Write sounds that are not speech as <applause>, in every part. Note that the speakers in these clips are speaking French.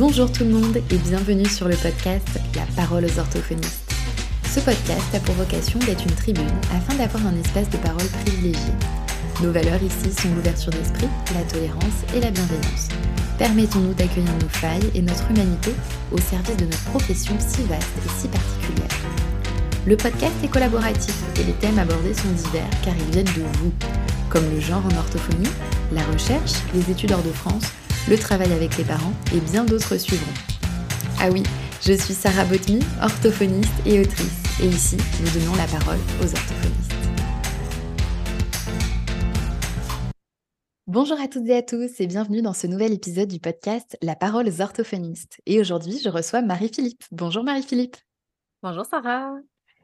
Bonjour tout le monde et bienvenue sur le podcast La parole aux orthophonistes. Ce podcast a pour vocation d'être une tribune afin d'avoir un espace de parole privilégié. Nos valeurs ici sont l'ouverture d'esprit, la tolérance et la bienveillance. Permettons-nous d'accueillir nos failles et notre humanité au service de notre profession si vaste et si particulière. Le podcast est collaboratif et les thèmes abordés sont divers car ils viennent de vous, comme le genre en orthophonie, la recherche, les études hors de France, le travail avec les parents et bien d'autres suivront. Ah oui, je suis Sarah Botmy, orthophoniste et autrice, et ici, nous donnons la parole aux orthophonistes. Bonjour à toutes et à tous et bienvenue dans ce nouvel épisode du podcast La parole aux orthophonistes. Et aujourd'hui, je reçois Marie-Philippe. Bonjour Marie-Philippe. Bonjour Sarah.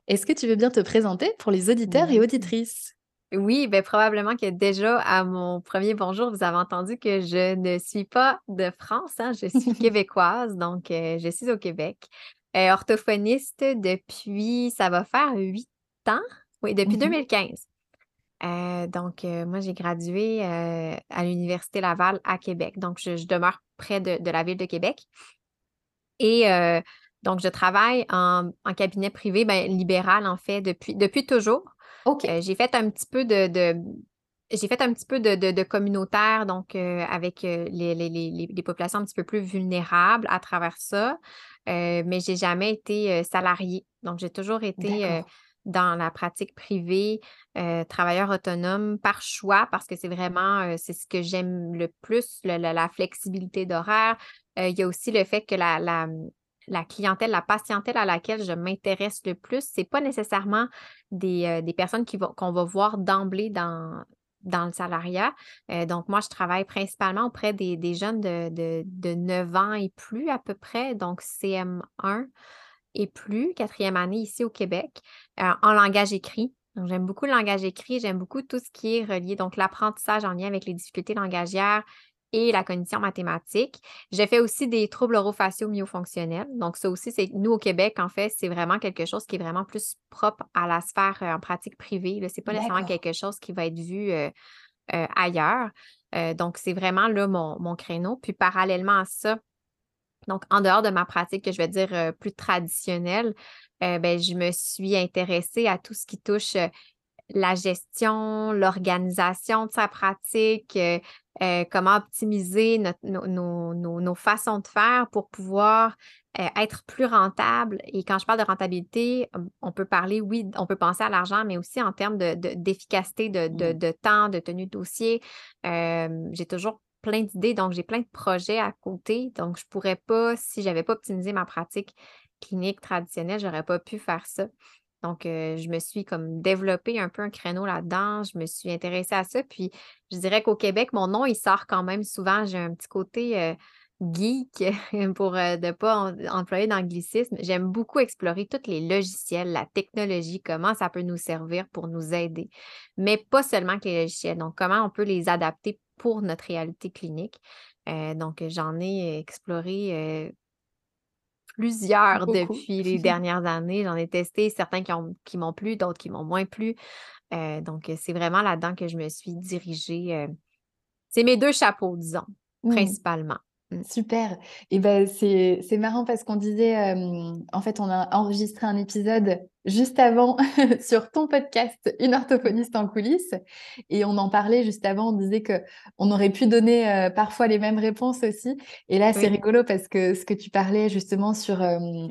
Est-ce que tu veux bien te présenter pour les auditeurs et auditrices? Oui, ben, probablement que déjà à mon premier bonjour, vous avez entendu que je ne suis pas de France, hein, je suis <laughs> québécoise, donc euh, je suis au Québec. Euh, orthophoniste depuis, ça va faire huit ans, oui, depuis 2015. Mmh euh, donc, moi, j'ai gradué à l'Université Laval à Québec. Donc, je, demeure près de, la ville de Québec. Et donc, je travaille en, cabinet privé, ben, libéral, en fait, depuis, depuis toujours. Euh, j'ai fait un petit peu de, j'ai fait un petit peu de, communautaire, donc euh, avec euh, les, populations un petit peu plus vulnérables à travers ça, mais j'ai jamais été salariée. Donc, j'ai toujours été dans la pratique privée, travailleur autonome par choix, parce que c'est vraiment, c'est ce que j'aime le plus, la, flexibilité d'horaire. il y a aussi le fait que la, la clientèle, la patientèle à laquelle je m'intéresse le plus, ce n'est pas nécessairement des, euh, personnes qu'on va voir d'emblée dans, le salariat. Euh, donc, moi, je travaille principalement auprès des, jeunes de, de, 9 ans et plus à peu près, donc CM1 et plus, quatrième année ici au Québec, euh, en langage écrit. J'aime beaucoup le langage écrit, j'aime beaucoup tout ce qui est relié, donc l'apprentissage en lien avec les difficultés langagières, et la cognition mathématique. J'ai fait aussi des troubles orofaciaux myofonctionnels. Donc, ça aussi, c'est nous au Québec, en fait, c'est vraiment quelque chose qui est vraiment plus propre à la sphère euh, en pratique privée. Ce n'est pas nécessairement quelque chose qui va être vu euh, euh, ailleurs. donc, c'est vraiment là mon, créneau. Puis, parallèlement à ça, donc en dehors de ma pratique que je vais dire plus traditionnelle, ben, je me suis intéressée à tout ce qui touche la gestion, l'organisation de sa pratique, euh, euh, comment optimiser nos, façons de faire pour pouvoir euh, être plus rentable. Et quand je parle de rentabilité, on peut parler, oui, on peut penser à l'argent, mais aussi en termes d'efficacité de, de, mmh. de, temps, de tenue de dossier. j'ai toujours plein d'idées, donc j'ai plein de projets à côté. Donc, je ne pourrais pas, si je n'avais pas optimisé ma pratique clinique traditionnelle, je n'aurais pas pu faire ça. Donc, je me suis comme développé un peu un créneau là-dedans. Je me suis intéressée à ça. Puis, je dirais qu'au Québec, mon nom, il sort quand même souvent. J'ai un petit côté geek <laughs> pour ne pas employer d'anglicisme. J'aime beaucoup explorer tous les logiciels, la technologie, comment ça peut nous servir pour nous aider. Mais pas seulement que les logiciels. Donc, comment on peut les adapter pour notre réalité clinique. donc, j'en ai exploré plusieurs depuis les <laughs> dernières années. J'en ai testé certains qui, m'ont plu, d'autres qui m'ont moins plu. Euh, donc, c'est vraiment là-dedans que je me suis dirigée. Euh, c'est mes deux chapeaux, disons, mmh. principalement. Mmh. Super. Et ben c'est marrant parce qu'on disait, en fait, on a enregistré un épisode juste avant <laughs> sur ton podcast Une orthophoniste en coulisses et on en parlait juste avant. On disait que on aurait pu donner parfois les mêmes réponses aussi. Et là, c'est rigolo parce que ce que tu parlais justement sur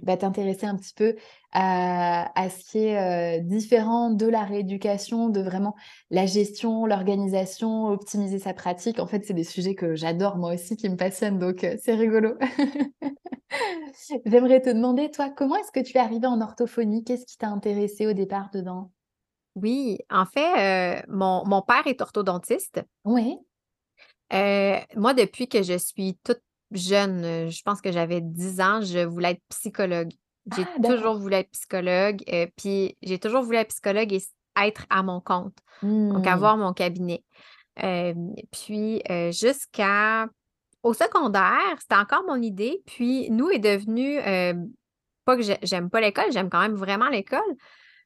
bah, t'intéresser un petit peu à, ce qui est différent de la rééducation, de vraiment la gestion, l'organisation, optimiser sa pratique. En fait, c'est des sujets que j'adore moi aussi, qui me passionnent, donc c'est rigolo. <laughs> J'aimerais te demander, toi, comment est-ce que tu es arrivée en orthophonie? Qu'est-ce qui t'a intéressé au départ dedans? Oui, en fait, mon, mon, père est orthodontiste. Oui. moi, depuis que je suis toute jeune, je pense que j'avais 10 ans, je voulais être psychologue. J'ai ah, toujours voulu être psychologue, euh, puis j'ai toujours voulu être psychologue et être à mon compte, donc mmh. avoir mon cabinet. puis euh, jusqu'à au secondaire, c'était encore mon idée. Puis nous est devenu, pas que j'aime pas l'école, j'aime quand même vraiment l'école,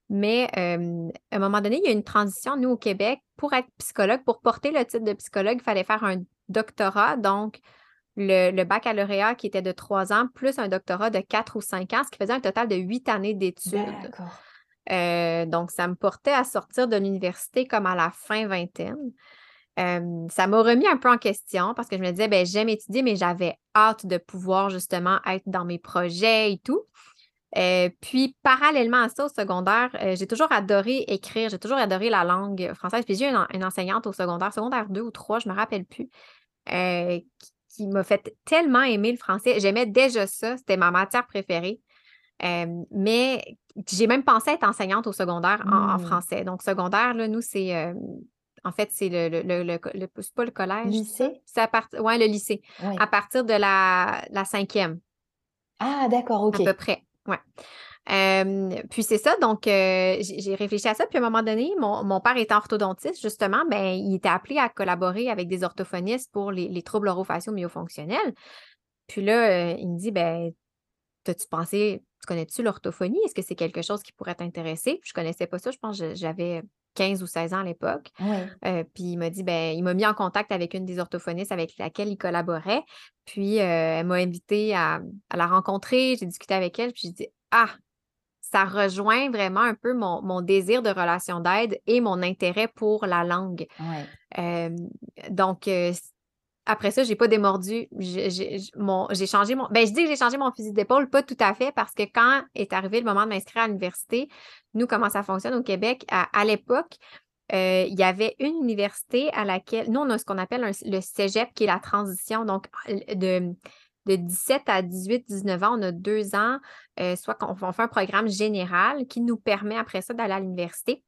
mais à un moment donné, il y a une transition, nous au Québec, pour être psychologue, pour porter le titre de psychologue, il fallait faire un doctorat. Donc, le, baccalauréat qui était de trois ans, plus un doctorat de quatre ou cinq ans, ce qui faisait un total de huit années d'études. Euh, donc, ça me portait à sortir de l'université comme à la fin vingtaine. Euh, ça m'a remis un peu en question parce que je me disais, ben, j'aime étudier, mais j'avais hâte de pouvoir justement être dans mes projets et tout. Euh, puis, parallèlement à ça, au secondaire, j'ai toujours adoré écrire, j'ai toujours adoré la langue française. Puis, j'ai une, une, enseignante au secondaire, secondaire 2 ou 3, je ne me rappelle plus, qui m'a fait tellement aimer le français. J'aimais déjà ça, c'était ma matière préférée. mais j'ai même pensé être enseignante au secondaire en, mmh. français. Donc, secondaire, là, nous, c'est. en fait, c'est le, le, le, pas le collège. Lycée? C'est à partir. Ouais, le lycée. À partir de la, la cinquième. Ah, d'accord, OK. À peu près. Ouais puis c'est ça, donc j'ai réfléchi à ça. Puis à un moment donné, mon, père étant orthodontiste, justement, ben, il était appelé à collaborer avec des orthophonistes pour les, troubles orofaciaux myofonctionnels. Puis là, il me dit, ben, t'as-tu pensé, tu connais-tu l'orthophonie? Est-ce que c'est quelque chose qui pourrait t'intéresser? Puis je connaissais pas ça, je pense que j'avais 15 ou 16 ans à l'époque. puis il m'a dit, ben, il m'a mis en contact avec une des orthophonistes avec laquelle il collaborait. Puis elle m'a invité à, à, la rencontrer, j'ai discuté avec elle, puis j'ai dit, ah, ça rejoint vraiment un peu mon, désir de relation d'aide et mon intérêt pour la langue. donc, après ça, je n'ai pas démordu. J'ai changé mon. Ben, je dis que j'ai changé mon fusil d'épaule, pas tout à fait, parce que quand est arrivé le moment de m'inscrire à l'université, nous, comment ça fonctionne au Québec, à, l'époque, il y avait une université à laquelle, nous, on a ce qu'on appelle le cégep, qui est la transition, donc de, de 17 à 18, 19 ans, on a deux ans, euh, soit qu'on fait un programme général qui nous permet après ça d'aller à l'université.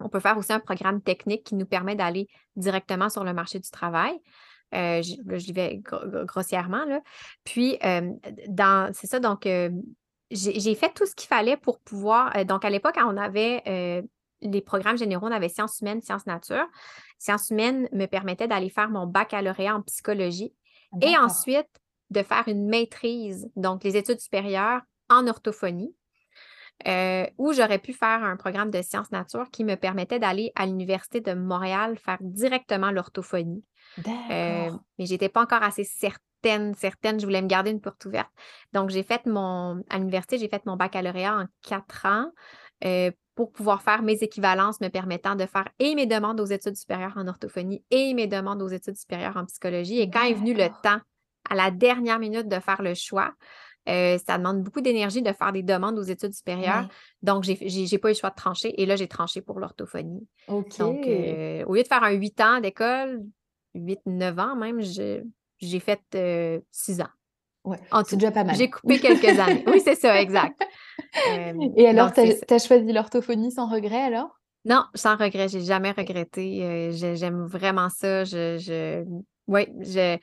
On peut faire aussi un programme technique qui nous permet d'aller directement sur le marché du travail. Euh, je, vais grossièrement. Là. Puis, euh, c'est ça, donc, j'ai fait tout ce qu'il fallait pour pouvoir. donc, à l'époque, on avait les programmes généraux, on avait sciences humaines, sciences nature. Sciences humaines me permettait d'aller faire mon baccalauréat en psychologie. Et ensuite, de faire une maîtrise, donc les études supérieures en orthophonie, euh, où j'aurais pu faire un programme de sciences nature qui me permettait d'aller à l'Université de Montréal faire directement l'orthophonie. Euh, mais je n'étais pas encore assez certaine, certaine, je voulais me garder une porte ouverte. Donc, j'ai fait mon, à l'université, j'ai fait mon baccalauréat en quatre ans euh, pour pouvoir faire mes équivalences me permettant de faire et mes demandes aux études supérieures en orthophonie et mes demandes aux études supérieures en psychologie. Et quand est venu le temps à la dernière minute de faire le choix. Euh, ça demande beaucoup d'énergie de faire des demandes aux études supérieures. Donc, j'ai n'ai pas eu le choix de trancher. Et là, j'ai tranché pour l'orthophonie. OK. Donc, euh, au lieu de faire un 8 ans d'école, 8-9 ans même, j'ai fait 6 euh, ans. Ouais, c'est déjà pas mal. J'ai coupé quelques années. Oui, c'est ça, exact. <laughs> Et alors, tu as, choisi l'orthophonie sans regret alors? Non, sans regret. J'ai jamais regretté. J'aime vraiment ça. Je, je... Oui, je...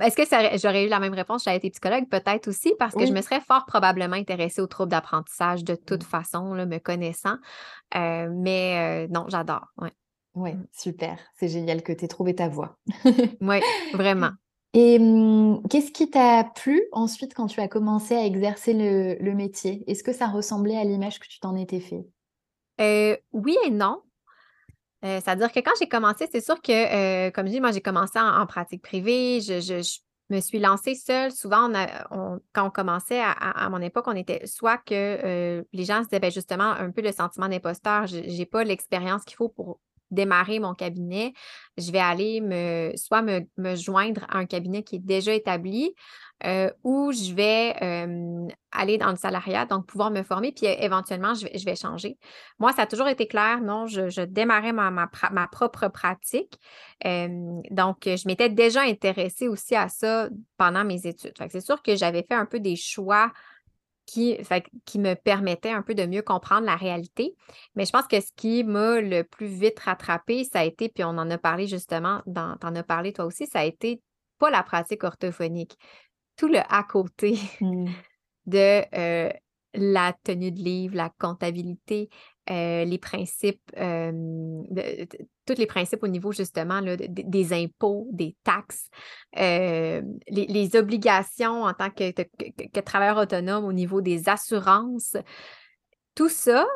Est-ce que j'aurais eu la même réponse si j'avais été psychologue? Peut-être aussi, parce que je me serais fort probablement intéressée aux troubles d'apprentissage de toute mmh. façon, là, me connaissant. Euh, mais euh, non, j'adore. Oui, ouais, super. C'est génial que tu aies trouvé ta voie. oui, vraiment. <laughs> Et mmh, qu'est-ce qui t'a plu ensuite quand tu as commencé à exercer le, métier? Est-ce que ça ressemblait à l'image que tu t'en étais fait? Euh, oui et non. Euh, c'est-à-dire que quand j'ai commencé, c'est sûr que, euh, comme je dis, moi, j'ai commencé en, pratique privée. Je, me suis lancée seule. Souvent, quand on commençait à, mon époque, on était soit que euh, les gens se disaient ben, justement un peu le sentiment d'imposteur. Je n'ai pas l'expérience qu'il faut pour démarrer mon cabinet. Je vais aller me soit me joindre à un cabinet qui est déjà établi euh, où je vais aller dans le salariat, donc pouvoir me former, puis éventuellement, je vais, changer. Moi, ça a toujours été clair, non, je, démarrais ma, propre pratique. donc, je m'étais déjà intéressée aussi à ça pendant mes études. C'est sûr que j'avais fait un peu des choix qui, me permettaient un peu de mieux comprendre la réalité. Mais je pense que ce qui m'a le plus vite rattrapé, ça a été, puis on en a parlé justement, tu en as parlé toi aussi, ça a été pas la pratique orthophonique tout le à côté mmh. <laughs> de euh, la tenue de livre, la comptabilité, euh, les principes, tous les principes au niveau justement des impôts, des taxes, les, obligations en tant que, que, travailleur autonome au niveau des assurances. Tout ça,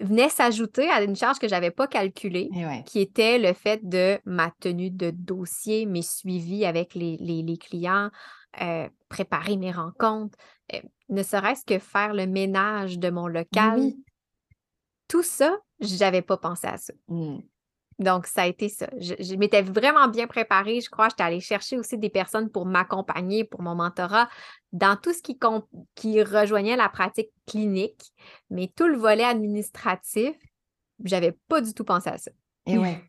venait s'ajouter à une charge que je n'avais pas calculée, qui était le fait de ma tenue de dossier, mes suivis avec les, clients, euh, préparer mes rencontres, euh, ne serait-ce que faire le ménage de mon local. Tout ça, je n'avais pas pensé à ça. Mmh. Donc, ça a été ça. Je, m'étais vraiment bien préparée. Je crois j'étais allée chercher aussi des personnes pour m'accompagner pour mon mentorat dans tout ce qui, qui rejoignait la pratique clinique, mais tout le volet administratif, j'avais pas du tout pensé à ça. Et ouais.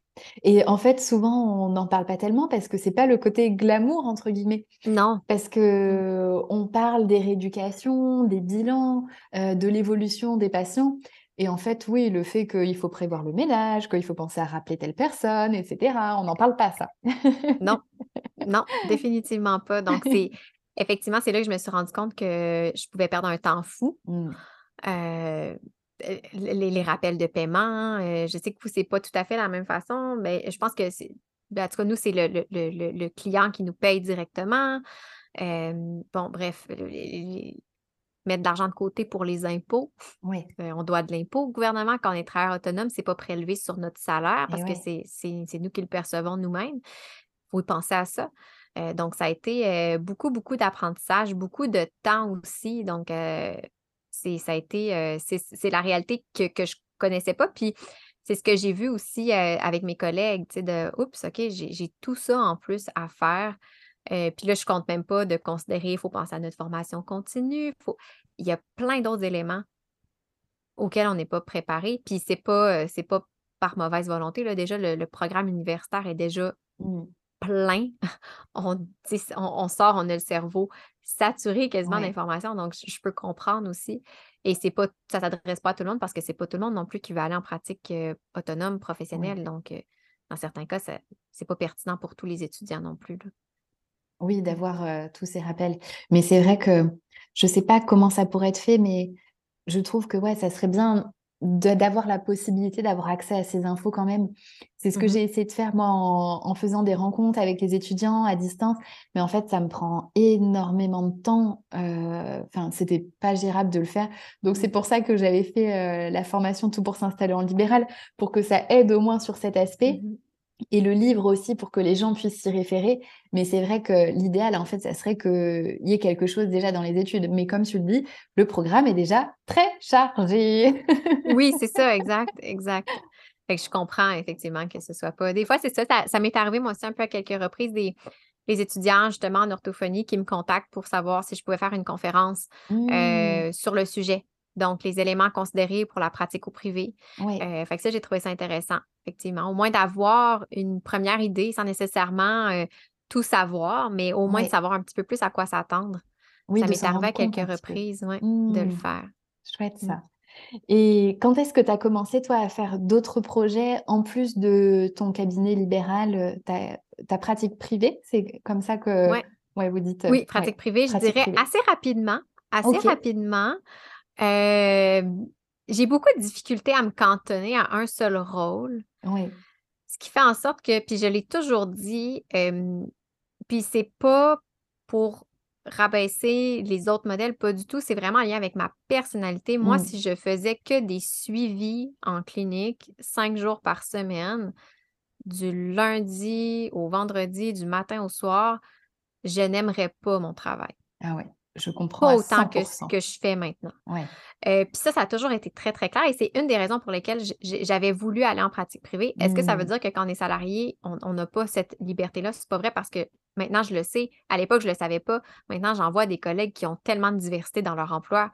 Et en fait, souvent, on n'en parle pas tellement parce que c'est pas le côté glamour, entre guillemets. Non. Parce que on parle des rééducations, des bilans, euh, de l'évolution des patients. Et en fait, oui, le fait qu'il faut prévoir le ménage, qu'il faut penser à rappeler telle personne, etc., on n'en parle pas, ça. non, <laughs> non, définitivement pas. Donc, c'est effectivement, c'est là que je me suis rendu compte que je pouvais perdre un temps fou. Mmh. Euh, les, rappels de paiement, euh, je sais que vous, c'est pas tout à fait la même façon, mais je pense que c'est. Ben, en tout cas, nous, c'est le, client qui nous paye directement. Euh, bon, bref, mettre de l'argent de côté pour les impôts. Oui. Euh, on doit de l'impôt au gouvernement quand on est travailleur autonome, c'est pas prélevé sur notre salaire parce que c'est nous qui le percevons nous-mêmes. Il faut y penser à ça. Euh, donc, ça a été euh, beaucoup, beaucoup d'apprentissage, beaucoup de temps aussi. Donc, c'est ça a été, c'est la réalité que, que je connaissais pas. Puis, c'est ce que j'ai vu aussi avec mes collègues, tu sais, de oups, OK, j'ai tout ça en plus à faire. Euh, puis là, je ne compte même pas de considérer, il faut penser à notre formation continue. Il y a plein d'autres éléments auxquels on n'est pas préparé. Puis c'est pas, euh, pas par mauvaise volonté. Là. Déjà, le, programme universitaire est déjà mmh. plein. <laughs> on, on, sort, on a le cerveau saturé quasiment d'informations. Donc, je, peux comprendre aussi. Et c'est pas, ça ne s'adresse pas à tout le monde parce que c'est pas tout le monde non plus qui va aller en pratique euh, autonome, professionnelle. Donc, dans certains cas, ce n'est pas pertinent pour tous les étudiants non plus. Oui, d'avoir tous ces rappels. Mais c'est vrai que je ne sais pas comment ça pourrait être fait, mais je trouve que ouais, ça serait bien d'avoir la possibilité d'avoir accès à ces infos quand même. C'est ce que mmh j'ai essayé de faire moi en, faisant des rencontres avec les étudiants à distance, mais en fait ça me prend énormément de temps. Enfin, c'était pas gérable de le faire. Donc c'est pour ça que j'avais fait la formation tout pour s'installer en libéral pour que ça aide au moins sur cet aspect. Mmh et le livre aussi pour que les gens puissent s'y référer. Mais c'est vrai que l'idéal, en fait, ça serait qu'il y ait quelque chose déjà dans les études. Mais comme tu le dis, le programme est déjà très chargé. <laughs> oui, c'est ça, exact, exact. Fait que je comprends effectivement que ce soit pas. Des fois, c'est ça, ça, m'est arrivé moi aussi un peu à quelques reprises des les étudiants justement en orthophonie qui me contactent pour savoir si je pouvais faire une conférence mmh. euh, sur le sujet. Donc, les éléments considérés pour la pratique au privé. Euh, fait que ça, j'ai trouvé ça intéressant, effectivement. Au moins d'avoir une première idée sans nécessairement euh, tout savoir, mais au moins de savoir un petit peu plus à quoi s'attendre. Oui, ça m'est arrivé à quelques reprises de le mmh. faire. Chouette mmh. ça. Et quand est-ce que tu as commencé, toi, à faire d'autres projets en plus de ton cabinet libéral, ta, ta pratique privée? C'est comme ça que ouais. vous dites. Oui, pratique privée, je dirais assez rapidement. Assez rapidement j'ai beaucoup de difficultés à me cantonner à un seul rôle. Oui. Ce qui fait en sorte que, puis je l'ai toujours dit, puis c'est pas pour rabaisser les autres modèles, pas du tout. C'est vraiment en lien avec ma personnalité. Moi, mmh. si je faisais que des suivis en clinique cinq jours par semaine, du lundi au vendredi, du matin au soir, je n'aimerais pas mon travail. Ah ouais. Je comprends. Pas autant que ce que je fais maintenant. Ouais. Euh, puis ça, ça a toujours été très, très clair et c'est une des raisons pour lesquelles j'avais voulu aller en pratique privée. Est-ce que ça veut mmh. dire que quand on est salarié, on n'a pas cette liberté-là? C'est pas vrai parce que maintenant, je le sais. À l'époque, je ne le savais pas. Maintenant, j'en vois des collègues qui ont tellement de diversité dans leur emploi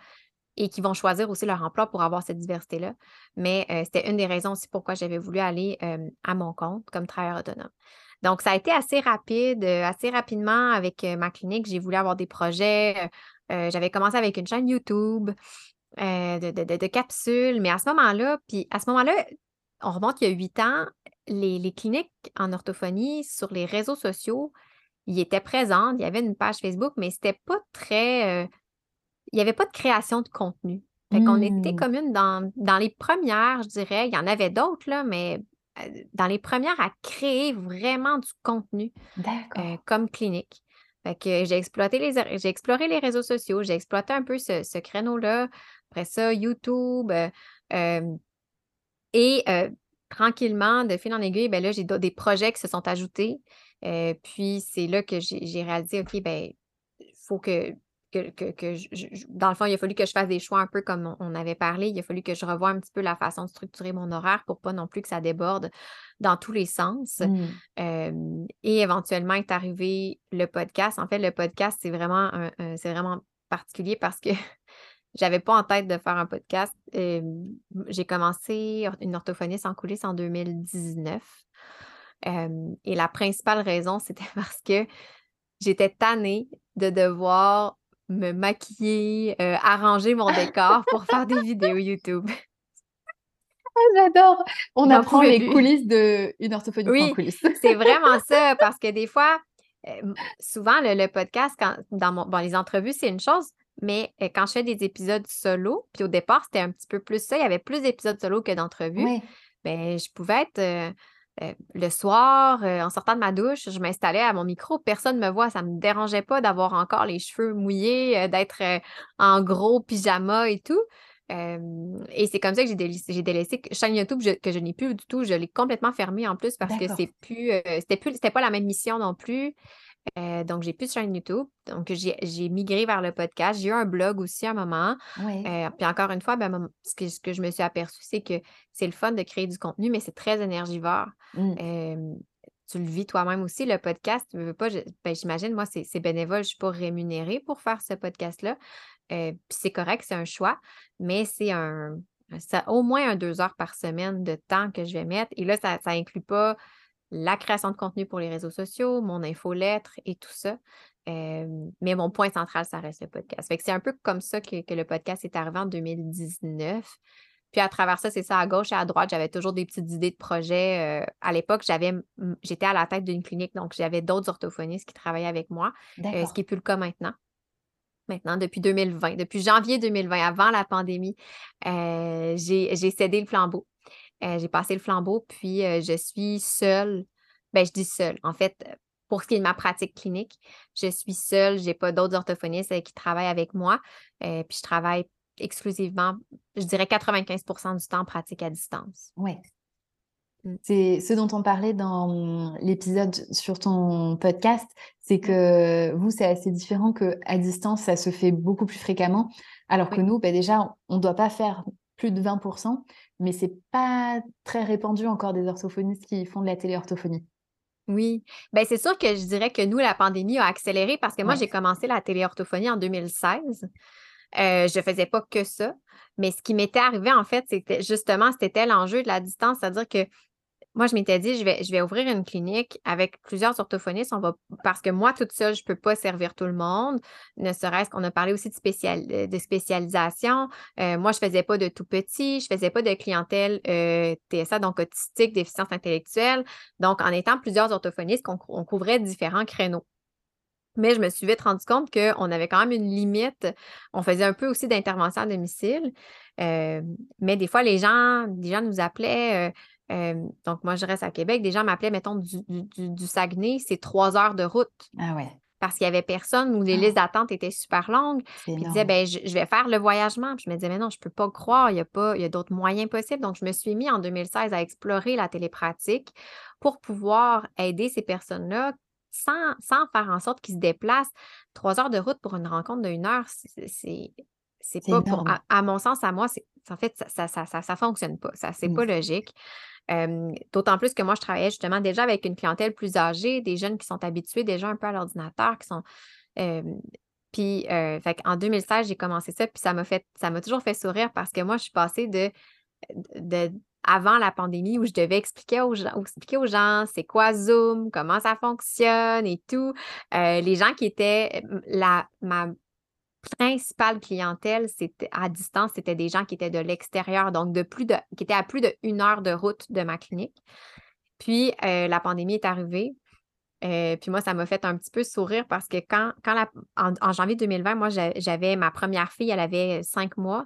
et qui vont choisir aussi leur emploi pour avoir cette diversité-là. Mais euh, c'était une des raisons aussi pourquoi j'avais voulu aller euh, à mon compte comme travailleur autonome. Donc, ça a été assez rapide, euh, assez rapidement avec euh, ma clinique. J'ai voulu avoir des projets. Euh, j'avais commencé avec une chaîne YouTube de, capsules, mais à ce moment-là, puis à ce moment-là, on remonte il y a huit ans, les, cliniques en orthophonie sur les réseaux sociaux, ils étaient présents. Il y avait une page Facebook, mais c'était pas très. il n'y avait pas de création de contenu. Fait qu'on était mmh. comme une dans, dans les premières, je dirais. Il y en avait d'autres, là, mais dans les premières à créer vraiment du contenu euh, comme clinique. Fait que j'ai exploité les j'ai exploré les réseaux sociaux, j'ai exploité un peu ce, créneau-là. Après ça, YouTube, euh, Et tranquillement, de fil en aiguille, ben là, j'ai des projets qui se sont ajoutés. puis c'est là que j'ai réalisé, OK, ben, il faut que, que, dans le fond, il a fallu que je fasse des choix un peu comme on, avait parlé. Il a fallu que je revoie un petit peu la façon de structurer mon horaire pour pas non plus que ça déborde dans tous les sens. Mmh. et éventuellement est arrivé le podcast. En fait, le podcast, c'est vraiment, c'est vraiment particulier parce que <laughs> j'avais pas en tête de faire un podcast. j'ai commencé une orthophoniste en coulisses en 2019. et la principale raison, <laughs> c'était parce que j'étais tannée de devoir me maquiller, arranger mon décor pour faire des vidéos YouTube. <laughs> Ah, j'adore. On apprend les coulisses d'une orthophoniste oui, en coulisses. c'est vraiment ça, <laughs> parce que des fois, souvent, le, podcast, quand, dans mon, bon, les entrevues, c'est une chose, mais quand je fais des épisodes solo, puis au départ, c'était un petit peu plus ça, il y avait plus d'épisodes solo que d'entrevues, ben, je pouvais être le soir, en sortant de ma douche, je m'installais à mon micro, personne ne me voit, ça ne me dérangeait pas d'avoir encore les cheveux mouillés, d'être en gros pyjama et tout. et c'est comme ça que j'ai délaissé, délaissé chaîne YouTube que je n'ai plus du tout. Je l'ai complètement fermée en plus parce que c'est plus, c'était plus, c'était pas la même mission non plus. Euh, donc, j'ai plus de chaîne YouTube. Donc, j'ai migré vers le podcast. J'ai eu un blog aussi à un moment. Euh, puis encore une fois, ben, ce, que, je me suis aperçue, c'est que c'est le fun de créer du contenu, mais c'est très énergivore. Mmh. tu le vis toi-même aussi, le podcast. pas, ben, j'imagine, moi, c'est bénévole, je ne suis pas rémunérée pour faire ce podcast-là. Euh, puis c'est correct, c'est un choix, mais c'est un, ça, au moins un deux heures par semaine de temps que je vais mettre. Et là, ça n'inclut pas la création de contenu pour les réseaux sociaux, mon infolettre et tout ça. mais mon point central, ça reste le podcast. c'est un peu comme ça que, le podcast est arrivé en 2019. Puis à travers ça, c'est ça, à gauche et à droite, j'avais toujours des petites idées de projets. à l'époque, j'avais j'étais à la tête d'une clinique, donc j'avais d'autres orthophonistes qui travaillaient avec moi, ce qui n'est plus le cas maintenant. Maintenant, depuis 2020, depuis janvier 2020, avant la pandémie, j'ai cédé le flambeau. Euh, j'ai passé le flambeau, puis euh, je suis seule. Ben, je dis seule. En fait, pour ce qui est de ma pratique clinique, je suis seule. Je n'ai pas d'autres orthophonistes euh, qui travaillent avec moi. puis je travaille exclusivement, je dirais 95 du temps pratique à distance. Oui. Mmh. C'est ce dont on parlait dans l'épisode sur ton podcast, c'est que vous, c'est assez différent que à distance, ça se fait beaucoup plus fréquemment, alors que nous, ben déjà, on ne doit pas faire plus de 20%, mais c'est pas très répandu encore des orthophonistes qui font de la téléorthophonie. Oui, ben c'est sûr que je dirais que nous, la pandémie a accéléré parce que moi, j'ai commencé la téléorthophonie en 2016. Euh, je faisais pas que ça. Mais ce qui m'était arrivé, en fait, c'était justement, c'était l'enjeu de la distance, c'est-à-dire que moi, je m'étais dit, je vais, je vais ouvrir une clinique avec plusieurs orthophonistes. On va, parce que moi, toute seule, je ne peux pas servir tout le monde. Ne serait-ce qu'on a parlé aussi de, spécial, de spécialisation. Euh, moi, je ne faisais pas de tout petit. Je ne faisais pas de clientèle euh, TSA, donc autistique, déficience intellectuelle. Donc, en étant plusieurs orthophonistes, on, couvrait différents créneaux. Mais je me suis vite rendu compte qu'on avait quand même une limite. On faisait un peu aussi d'intervention à domicile. Euh, mais des fois, les gens, les gens nous appelaient donc, moi, je reste à Québec. Des gens m'appelaient, mettons, du, Saguenay, c'est trois heures de route. Ah ouais. Parce qu'il n'y avait personne où les listes ah. d'attente étaient super longues. Puis ils disaient, ben, je, vais faire le voyagement. Puis je me disais, mais non, je ne peux pas croire, il y a, pas, il y a d'autres moyens possibles. Donc, je me suis mis en 2016 à explorer la télépratique pour pouvoir aider ces personnes-là sans, faire en sorte qu'ils se déplacent. Trois heures de route pour une rencontre d'une heure, c'est c'est pas pour, à, mon sens, à moi, en fait, ça ça, ça, ça, fonctionne pas. Ça, c'est mmh. pas logique. D'autant plus que moi, je travaillais justement déjà avec une clientèle plus âgée, des jeunes qui sont habitués déjà un peu à l'ordinateur, qui sont. puis, en 2016, j'ai commencé ça, puis ça m'a fait, ça m'a toujours fait sourire parce que moi, je suis passée de, de avant la pandémie où je devais expliquer aux gens, expliquer aux gens c'est quoi Zoom, comment ça fonctionne et tout. les gens qui étaient la, ma principale clientèle, c'était à distance, c'était des gens qui étaient de l'extérieur, donc qui étaient à plus d'une heure de route de ma clinique. Puis euh, la pandémie est arrivée. Euh, puis moi, ça m'a fait un petit peu sourire parce que quand, quand la, en, janvier 2020, moi, j'avais ma première fille, elle avait cinq mois.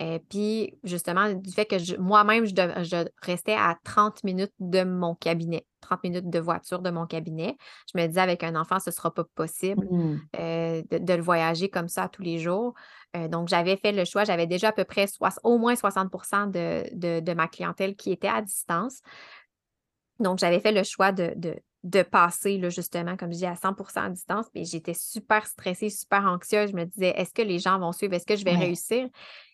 Euh, puis justement, du fait que moi-même, je, restais à 30 minutes de mon cabinet, 30 minutes de voiture de mon cabinet. Je me disais, avec un enfant, ce ne sera pas possible mmh. euh, de, le voyager comme ça tous les jours. donc, j'avais fait le choix, j'avais déjà à peu près au moins 60% de, de, ma clientèle qui était à distance. Donc, j'avais fait le choix de, de passer, là, justement, comme je dis, à 100% à distance. Mais j'étais super stressée, super anxieuse. Je me disais, est-ce que les gens vont suivre? Est-ce que je vais réussir?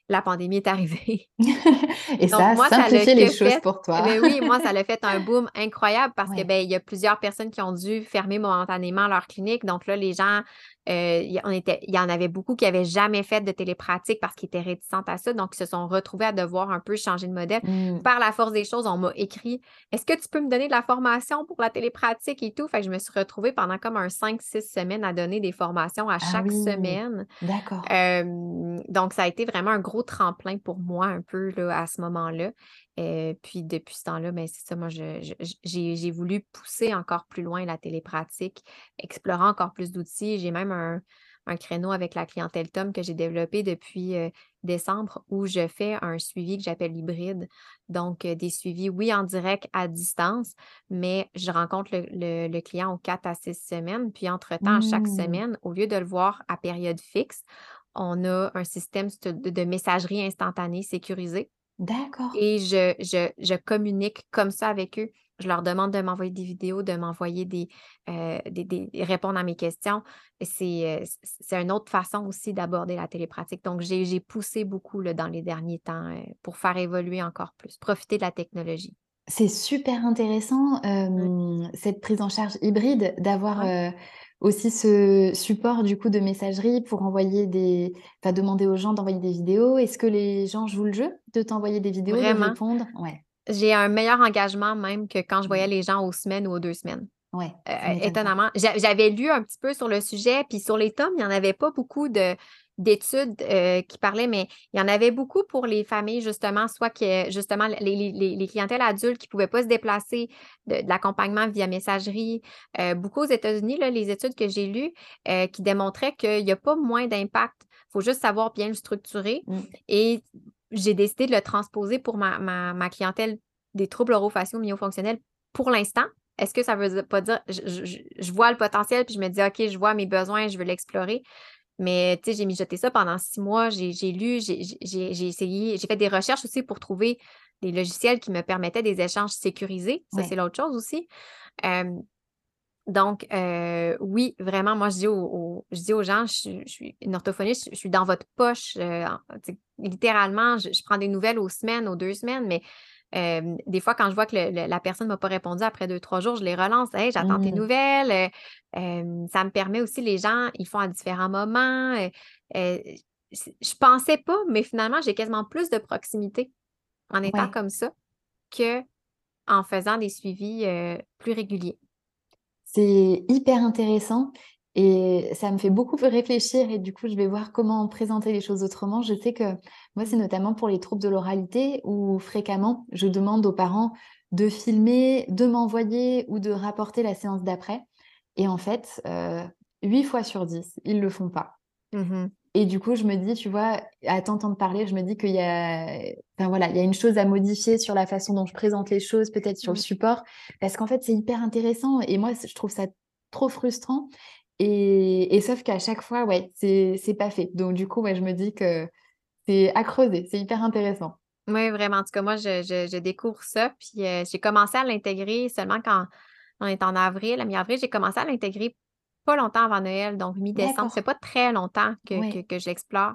La pandémie est arrivée. <laughs> Et ça a moi, simplifié les choses pour toi. Ben oui, moi, ça l'a <laughs> fait un boom incroyable parce que ben, il y a plusieurs personnes qui ont dû fermer momentanément leur clinique. Donc là, les gens euh, il, y en avait beaucoup qui n'avaient jamais fait de télépratique parce qu'ils étaient réticents à ça. Donc, ils se sont retrouvés à devoir un peu changer de modèle. Mmh. Par la force des choses, on m'a écrit Est-ce que tu peux me donner de la formation pour la télépratique et tout? Fait que je me suis retrouvée pendant comme un 5-6 semaines à donner des formations à ah chaque semaine. D'accord. donc, ça a été vraiment un gros tremplin pour moi un peu là, à ce moment-là. Et puis depuis ce temps-là, ben, c'est ça, moi, j'ai voulu pousser encore plus loin la télépratique, explorer encore plus d'outils. J'ai même un, créneau avec la clientèle Tom que j'ai développé depuis décembre où je fais un suivi que j'appelle hybride. Donc, des suivis, oui, en direct à distance, mais je rencontre le, client aux 4 à 6 semaines. Puis, entre-temps, chaque mmh. semaine, au lieu de le voir à période fixe, on a un système de messagerie instantanée sécurisé D'accord. Et je, je, communique comme ça avec eux. Je leur demande de m'envoyer des vidéos, de m'envoyer des, euh, des, répondre à mes questions. C'est, euh, c'est une autre façon aussi d'aborder la télépratique. Donc, j'ai, poussé beaucoup là, dans les derniers temps euh, pour faire évoluer encore plus, profiter de la technologie. C'est super intéressant, cette prise en charge hybride, d'avoir aussi ce support du coup de messagerie pour envoyer des, enfin demander aux gens d'envoyer des vidéos. Est-ce que les gens jouent le jeu de t'envoyer des vidéos, de répondre? Ouais. J'ai un meilleur engagement même que quand je voyais mmh. les gens aux semaines ou aux deux semaines. Ouais, euh, étonnamment. J'avais lu un petit peu sur le sujet, puis sur les tomes, il n'y en avait pas beaucoup de, d'études euh, qui parlaient, mais il y en avait beaucoup pour les familles, justement, soit que justement les, les, clientèles adultes qui ne pouvaient pas se déplacer, de, l'accompagnement via messagerie. Euh, beaucoup aux États-Unis, les études que j'ai lues euh, qui démontraient qu'il n'y a pas moins d'impact. Il faut juste savoir bien le structurer. Mmh. Et j'ai décidé de le transposer pour ma, ma, clientèle des troubles orofaciaux myofonctionnels pour l'instant. Est-ce que ça veut pas dire, je, je, vois le potentiel, puis je me dis, OK, je vois mes besoins, je veux l'explorer. Mais tu sais, j'ai mijoté ça pendant six mois. J'ai lu, j'ai essayé, j'ai fait des recherches aussi pour trouver des logiciels qui me permettaient des échanges sécurisés. Ça, c'est l'autre chose aussi. Donc, oui, vraiment, moi, je dis, aux, je dis aux gens, je, suis une orthophoniste, je, suis dans votre poche. Euh, littéralement, je, prends des nouvelles aux semaines, aux deux semaines, mais des fois, quand je vois que la personne ne m'a pas répondu après deux, trois jours, je les relance. Hey, j'attends tes mmh. nouvelles. ça me permet aussi, les gens, ils font à différents moments. je pensais pas, mais finalement, j'ai quasiment plus de proximité en étant comme ça que en faisant des suivis plus réguliers. C'est hyper intéressant. Et ça me fait beaucoup <laughs> réfléchir et du coup, je vais voir comment présenter les choses autrement. Je sais que moi, c'est notamment pour les troubles de l'oralité où fréquemment, je demande aux parents de filmer, de m'envoyer ou de rapporter la séance d'après. Et en fait, euh, 8 fois sur 10, ils ne le font pas. Mmh et du coup, je me dis, tu vois, à t'entendre parler, je me dis qu'il y a, enfin voilà, il y a une chose à modifier sur la façon dont je présente les choses, peut-être sur le mmh. support, parce qu'en fait, c'est hyper intéressant. Et moi, je trouve ça trop frustrant. Et, sauf qu'à chaque fois, ouais, c'est pas fait. Donc, du coup, ouais, je me dis que c'est à creuser. C'est hyper intéressant. Oui, vraiment. En tout cas, moi, je, découvre ça. Puis, euh, j'ai commencé à l'intégrer seulement quand on est en avril, à mi-avril. J'ai commencé à l'intégrer pas longtemps avant Noël, donc mi-décembre. C'est pas très longtemps que, que, je l'explore.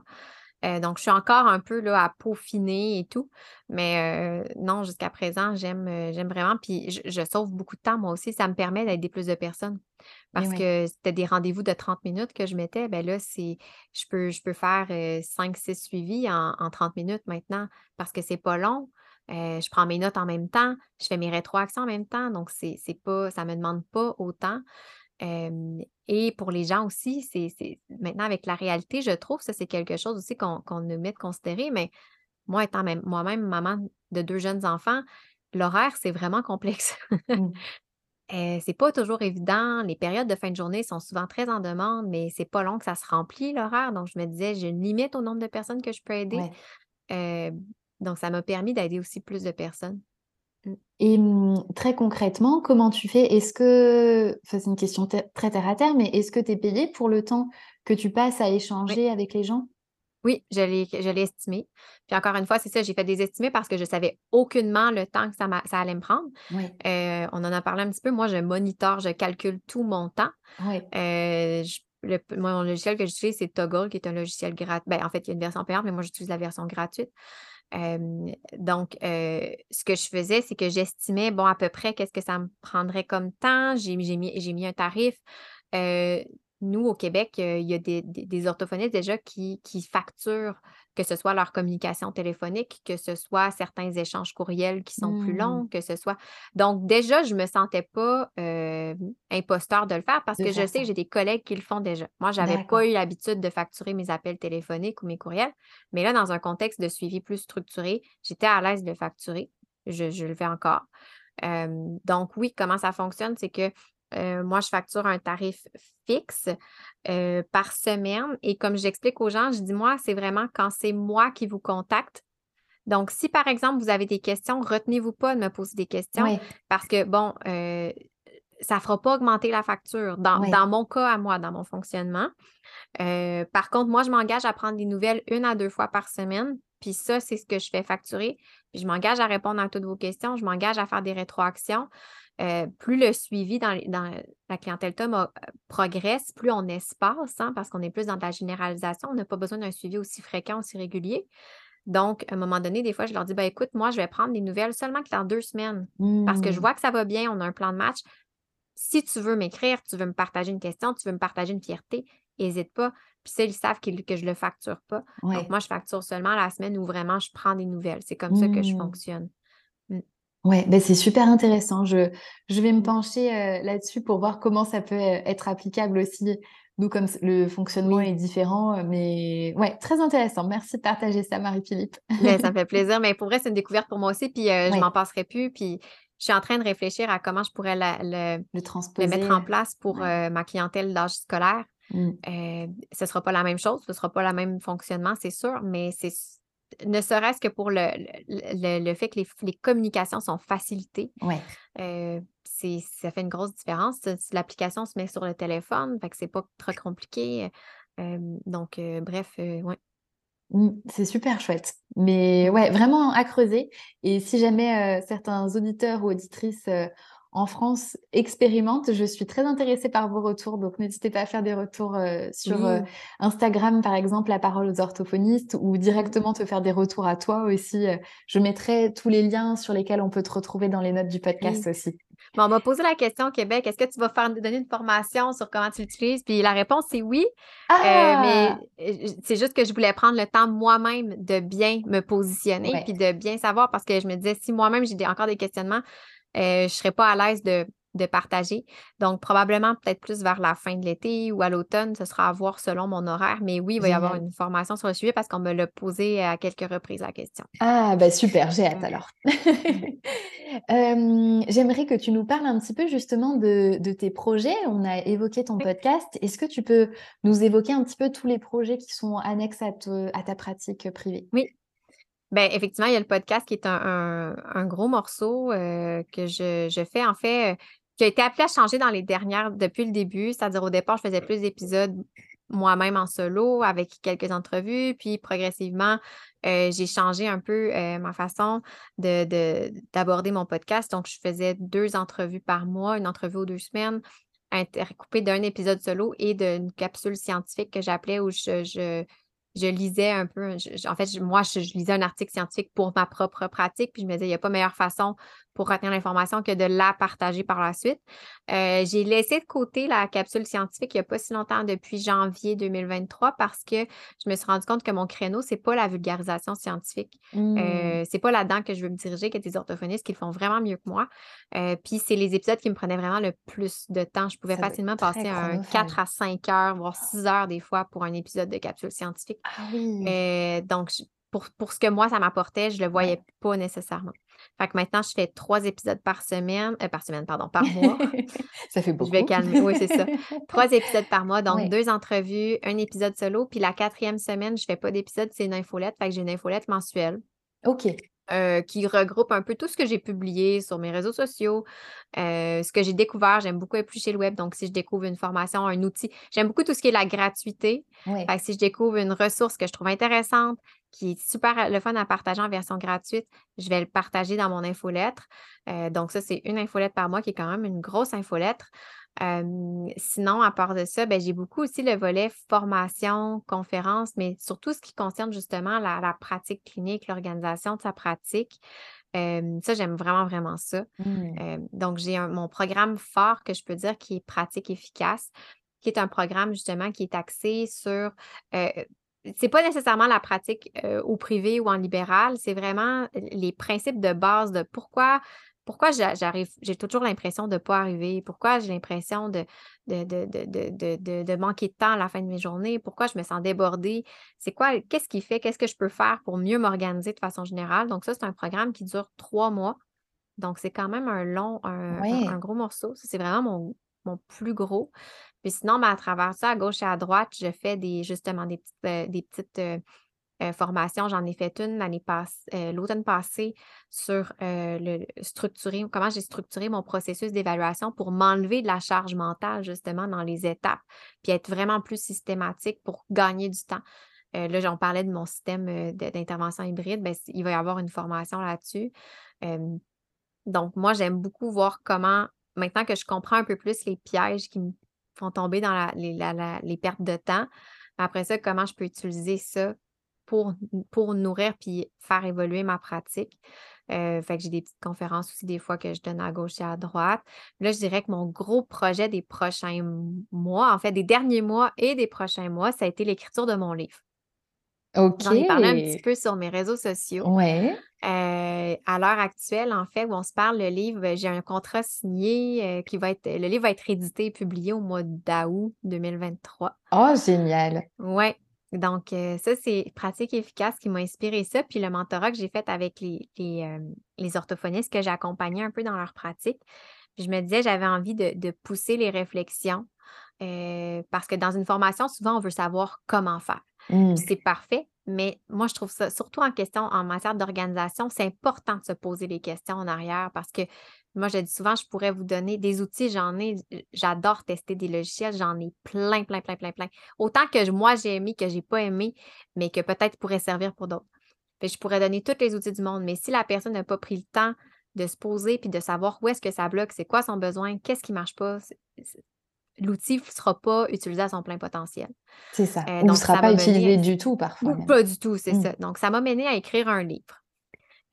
Euh, donc, je suis encore un peu là, à peaufiner et tout. Mais euh, non, jusqu'à présent, j'aime j'aime vraiment. Puis je, sauve beaucoup de temps, moi aussi. Ça me permet d'aider plus de personnes. Parce que c'était des rendez-vous de 30 minutes que je mettais. Ben là, c'est je peux, je peux faire 5-6 suivis en, 30 minutes maintenant parce que c'est pas long. je prends mes notes en même temps, je fais mes rétroactions en même temps, donc c'est pas, ça ne me demande pas autant. Et pour les gens aussi, c'est maintenant avec la réalité, je trouve, ça c'est quelque chose aussi qu'on ne met de considérer, mais moi étant moi-même maman de deux jeunes enfants, l'horaire, c'est vraiment complexe. Mmh. <laughs> euh, c'est pas toujours évident. Les périodes de fin de journée sont souvent très en demande, mais c'est pas long que ça se remplit l'horaire. Donc, je me disais, j'ai une limite au nombre de personnes que je peux aider. Euh, donc, ça m'a permis d'aider aussi plus de personnes. Et mmh, très concrètement, comment tu fais? Est-ce que, c'est une question très terre à terre, mais est-ce que tu es payé pour le temps que tu passes à échanger avec les gens? Oui, je l'ai, estimé. Puis encore une fois, c'est ça, j'ai fait des estimés parce que je savais aucunement le temps que ça, ça allait me prendre. Euh, on en a parlé un petit peu. Moi, je monitore, je calcule tout mon temps. Euh, le, mon logiciel que j'utilise, c'est Toggle, qui est un logiciel gratuit. Ben, en fait, il y a une version payante, mais moi, j'utilise la version gratuite. Donc, ce que je faisais, c'est que j'estimais, bon, à peu près, qu'est-ce que ça me prendrait comme temps. J'ai, mis, un tarif nous, au Québec, il y a des, orthophonistes déjà qui, facturent, que ce soit leur communication téléphonique, que ce soit certains échanges courriels qui sont plus mmh. longs, que ce soit. Donc, déjà, je ne me sentais pas euh, imposteur de le faire parce que je sais que j'ai des collègues qui le font déjà. Moi, je n'avais pas eu l'habitude de facturer mes appels téléphoniques ou mes courriels, mais là, dans un contexte de suivi plus structuré, j'étais à l'aise de le facturer. Je, le fais encore. donc, oui, comment ça fonctionne, c'est que euh, moi, je facture un tarif fixe euh, par semaine. Et comme j'explique aux gens, je dis, moi, c'est vraiment quand c'est moi qui vous contacte. Donc, si par exemple, vous avez des questions, retenez-vous pas de me poser des questions parce que, bon, euh, ça ne fera pas augmenter la facture dans, dans, mon cas à moi, dans mon fonctionnement. par contre, moi, je m'engage à prendre des nouvelles une à deux fois par semaine. Puis ça, c'est ce que je fais facturer. Puis je m'engage à répondre à toutes vos questions. Je m'engage à faire des rétroactions. Euh, plus le suivi dans, la clientèle Tom euh, progresse, plus on espace, hein, parce qu'on est plus dans de la généralisation. On n'a pas besoin d'un suivi aussi fréquent, aussi régulier. Donc, à un moment donné, des fois, je leur dis, ben, écoute, moi, je vais prendre des nouvelles seulement que dans deux semaines, parce que je mmh. vois que ça va bien, on a un plan de match. Si tu veux m'écrire, tu veux me partager une question, tu veux me partager une fierté, n'hésite pas. Puis ça, ils savent que je ne le facture pas. Donc, moi, je facture seulement la semaine où vraiment je prends des nouvelles. C'est comme ça que je mmh. fonctionne. Ouais, ben c'est super intéressant. Je, je vais me mmh. pencher euh, là-dessus pour voir comment ça peut être applicable aussi. Nous, comme le fonctionnement est différent, mais ouais, très intéressant. Merci de partager ça, Marie-Philippe. Ben, ça me <laughs> fait plaisir. Mais pour vrai, c'est une découverte pour moi aussi, puis je m'en passerai plus. Puis je suis en train de réfléchir à comment je pourrais le, le, mettre en place pour ma clientèle d'âge scolaire. Mmh. ce ne sera pas la même chose, ce ne sera pas le même fonctionnement, c'est sûr, mais c'est ne serait-ce que pour le, le, fait que les, communications sont facilitées. Ouais. Euh, ça fait une grosse différence. L'application se met sur le téléphone, fait que c'est pas trop compliqué. Euh, donc, euh, bref, ouais. Mmh, c'est super chouette. Mais ouais, vraiment à creuser. Et si jamais certains auditeurs ou auditrices en France expérimente. Je suis très intéressée par vos retours, donc n'hésitez pas à faire des retours euh, sur euh, Instagram, par exemple, la parole aux orthophonistes, ou directement te faire des retours à toi aussi. Je mettrai tous les liens sur lesquels on peut te retrouver dans les notes du podcast aussi. on m'a posé la question au Québec, est-ce que tu vas faire donner une formation sur comment tu l'utilises? Puis la réponse, c'est oui. Euh, ah! mais c'est juste que je voulais prendre le temps moi-même de bien me positionner, puis de bien savoir, parce que je me disais, si moi-même j'ai encore des questionnements, euh, je ne serais pas à l'aise de, partager. Donc, probablement peut-être plus vers la fin de l'été ou à l'automne, ce sera à voir selon mon horaire. Mais oui, il va y avoir une formation sur le sujet parce qu'on me l'a posé à quelques reprises la question. Ah, ben super, j'ai hâte alors. <laughs> J'aimerais que tu nous parles un petit peu justement de, tes projets. On a évoqué ton podcast. Est-ce que tu peux nous évoquer un petit peu tous les projets qui sont annexes à ta pratique privée? Oui, ben, effectivement, il y a le podcast qui est un, gros morceau euh, que je, fais, en fait, euh, qui a été appelé à changer dans les dernières, depuis le début. C'est-à-dire, au départ, je faisais plus d'épisodes moi-même en solo avec quelques entrevues, puis progressivement, euh, j'ai changé un peu ma façon de, d'aborder mon podcast. Donc, je faisais deux entrevues par mois, une entrevue aux deux semaines, intercoupée d'un épisode solo et d'une capsule scientifique que j'appelais où je je lisais un peu, en fait, moi, je, lisais un article scientifique pour ma propre pratique, puis je me disais, il n'y a pas meilleure façon pour retenir l'information que de la partager par la suite. Euh, j'ai laissé de côté la capsule scientifique il n'y a pas si longtemps, depuis janvier 2023, parce que je me suis rendu compte que mon créneau, ce n'est pas la vulgarisation scientifique. Mmh. Euh, c'est pas là-dedans que je veux me diriger, que des orthophonistes qui le font vraiment mieux que moi. Euh, puis c'est les épisodes qui me prenaient vraiment le plus de temps. Je pouvais facilement passer un 4 à 5 heures, voire 6 heures des fois pour un épisode de capsule scientifique. Ah oui. donc, pour, pour ce que moi, ça m'apportait, je ne le voyais pas nécessairement. Fait que maintenant, je fais trois épisodes par semaine, euh, par semaine, pardon, par mois. <laughs> ça fait beaucoup. Je vais calmer. Oui, c'est ça. trois <laughs> épisodes par mois, donc deux entrevues, un épisode solo. Puis la quatrième semaine, je ne fais pas d'épisode, c'est une infolette. Fait que j'ai une infolette mensuelle. OK. Euh, qui regroupe un peu tout ce que j'ai publié sur mes réseaux sociaux, euh, ce que j'ai découvert. J'aime beaucoup éplucher le web. Donc, si je découvre une formation, un outil, j'aime beaucoup tout ce qui est la gratuité. si je découvre une ressource que je trouve intéressante, qui est super le fun à partager en version gratuite, je vais le partager dans mon infolettre. Euh, donc, ça, c'est une infolettre par mois qui est quand même une grosse infolettre sinon, à part de ça, ben, j'ai beaucoup aussi le volet formation, conférence, mais surtout ce qui concerne justement la, pratique clinique, l'organisation de sa pratique. ça, j'aime vraiment, vraiment ça. Mmh. donc, j'ai mon programme fort que je peux dire qui est pratique efficace, qui est un programme justement qui est axé sur c'est pas nécessairement la pratique au privé ou en libéral, c'est vraiment les principes de base de pourquoi pourquoi j'arrive, j'ai toujours l'impression de ne pas arriver? Pourquoi j'ai l'impression de de, de, manquer de temps à la fin de mes journées? Pourquoi je me sens débordée? C'est quoi, qu'est-ce qui fait? Qu'est-ce que je peux faire pour mieux m'organiser de façon générale? Donc, ça, c'est un programme qui dure trois mois. Donc, c'est quand même un long, un, gros morceau. c'est vraiment mon, plus gros. Puis sinon, ben, à travers ça, à gauche et à droite, je fais des, justement des petites, euh, des petites euh, euh, formation. J'en ai fait une l'année euh, l'automne passé sur euh, le structurer, comment j'ai structuré mon processus d'évaluation pour m'enlever de la charge mentale, justement, dans les étapes, puis être vraiment plus systématique pour gagner du temps. là, j'en parlais de mon système d'intervention hybride. Ben, il va y avoir une formation là-dessus. donc, moi, j'aime beaucoup voir comment, maintenant que je comprends un peu plus les pièges qui me font tomber dans les, les pertes de temps, après ça, comment je peux utiliser ça pour, nourrir puis faire évoluer ma pratique. Euh, fait que j'ai des petites conférences aussi des fois que je donne à gauche et à droite. Là, je dirais que mon gros projet des prochains mois, en fait, des derniers mois et des prochains mois, ça a été l'écriture de mon livre. OK. J'en ai parlé un petit peu sur mes réseaux sociaux. Ouais. Euh, à l'heure actuelle, en fait, où on se parle, le livre, j'ai un contrat signé euh, qui va être, le livre va être édité et publié au mois d'août 2023. Oh, génial. Ouais. Donc, euh, ça, c'est pratique efficace qui m'a inspiré ça. Puis le mentorat que j'ai fait avec les, les, orthophonistes que j'ai accompagnés un peu dans leur pratique. je me disais, j'avais envie de, pousser les réflexions parce que dans une formation, souvent, on veut savoir comment faire. Mmh. C'est parfait, mais moi, je trouve ça, surtout en question, en matière d'organisation, c'est important de se poser les questions en arrière parce que moi, je dis souvent, je pourrais vous donner des outils, j'en ai, j'adore tester des logiciels, j'en ai plein, plein, plein, plein, plein. Autant que moi, j'ai aimé, que j'ai pas aimé, mais que peut-être pourrait servir pour d'autres. Je pourrais donner tous les outils du monde, mais si la personne n'a pas pris le temps de se poser puis de savoir où est-ce que ça bloque, c'est quoi son besoin, qu'est-ce qui ne marche pas, l'outil ne sera pas utilisé à son plein potentiel. C'est ça. Euh, Ou ne sera pas utilisé du tout parfois. Pas du tout, c'est mmh. ça. Donc, ça m'a mené à écrire un livre.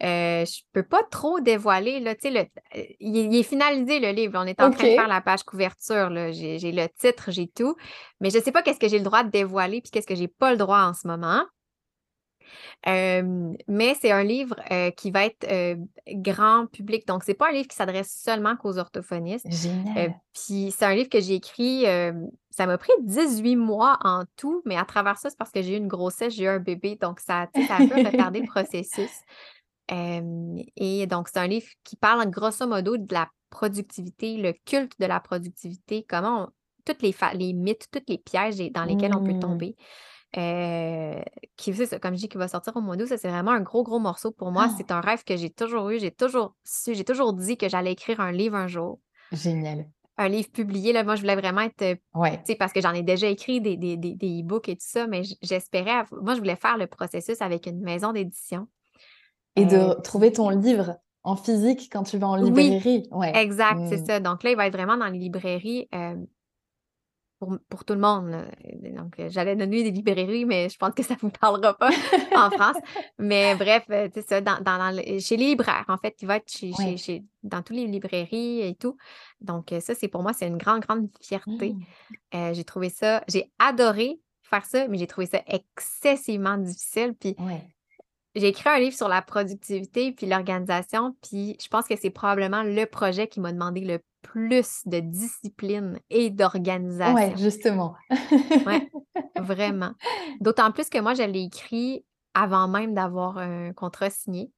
Euh, je ne peux pas trop dévoiler. Là, le, euh, il, est finalisé le livre. On est en train de faire la page couverture. J'ai le titre, j'ai tout. Mais je ne sais pas qu'est-ce que j'ai le droit de dévoiler puis qu'est-ce que je n'ai pas le droit en ce moment. mais c'est un livre euh, qui va être grand public. Donc, ce n'est pas un livre qui s'adresse seulement qu'aux orthophonistes. Puis, c'est un livre que j'ai écrit, ça m'a pris 18 mois en tout, mais à travers ça, c'est parce que j'ai eu une grossesse, j'ai eu un bébé. Donc, ça, ça a un peu retardé le processus et donc, c'est un livre qui parle grosso modo de la productivité, le culte de la productivité, comment toutes les, les mythes, tous les pièges dans lesquels on peut mmh. tomber. qui, comme je dis, qui va sortir au mois d'août, ça c'est vraiment un gros, gros morceau pour moi. Ah! C'est un rêve que j'ai toujours eu, j'ai toujours su, j'ai toujours dit que j'allais écrire un livre un jour. Génial. Un livre publié, là, moi je voulais vraiment être, ouais. parce que j'en ai déjà écrit des, des, des, des e-books et tout ça, mais j'espérais, moi je voulais faire le processus avec une maison d'édition et de euh, trouver ton livre en physique quand tu vas en librairie. Oui, exact, c'est mmh. ça. Donc là, il va être vraiment dans les librairies euh, pour, tout le monde. Donc, euh, j'allais donner des librairies, mais je pense que ça ne vous parlera pas <laughs> en France. Mais bref, c'est ça, dans, chez les libraires, en fait, il va être chez, dans toutes les librairies et tout. Donc, ça, c'est pour moi, c'est une grande, grande fierté. Mmh. j'ai trouvé ça, j'ai adoré faire ça, mais j'ai trouvé ça excessivement difficile. Puis, j'ai écrit un livre sur la productivité puis l'organisation, puis je pense que c'est probablement le projet qui m'a demandé le plus de discipline et d'organisation. Oui, justement. oui, <laughs> vraiment. D'autant plus que moi, je l'ai écrit avant même d'avoir un contrat signé.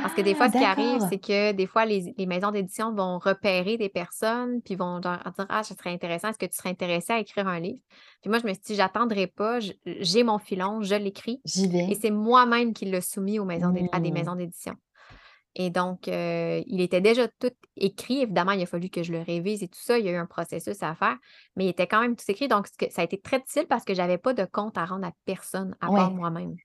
Parce que des Ah, fois, ce qui arrive, c'est que des fois, les, les maisons d'édition vont repérer des personnes, puis vont leur dire Ah, ça serait intéressant, est-ce que tu serais intéressé à écrire un livre? Puis moi, je me suis dit, j'attendrai pas, j'ai mon filon, je l'écris, J'y et vais. c'est moi-même qui l'ai soumis aux maisons d'é- à des Mmh. maisons d'édition. Et donc, euh, il était déjà tout écrit. Évidemment, il a fallu que je le révise et tout ça. Il y a eu un processus à faire, mais il était quand même tout écrit. Donc, ce ça a été très difficile parce que j'avais pas de compte à rendre à personne à part moi-même.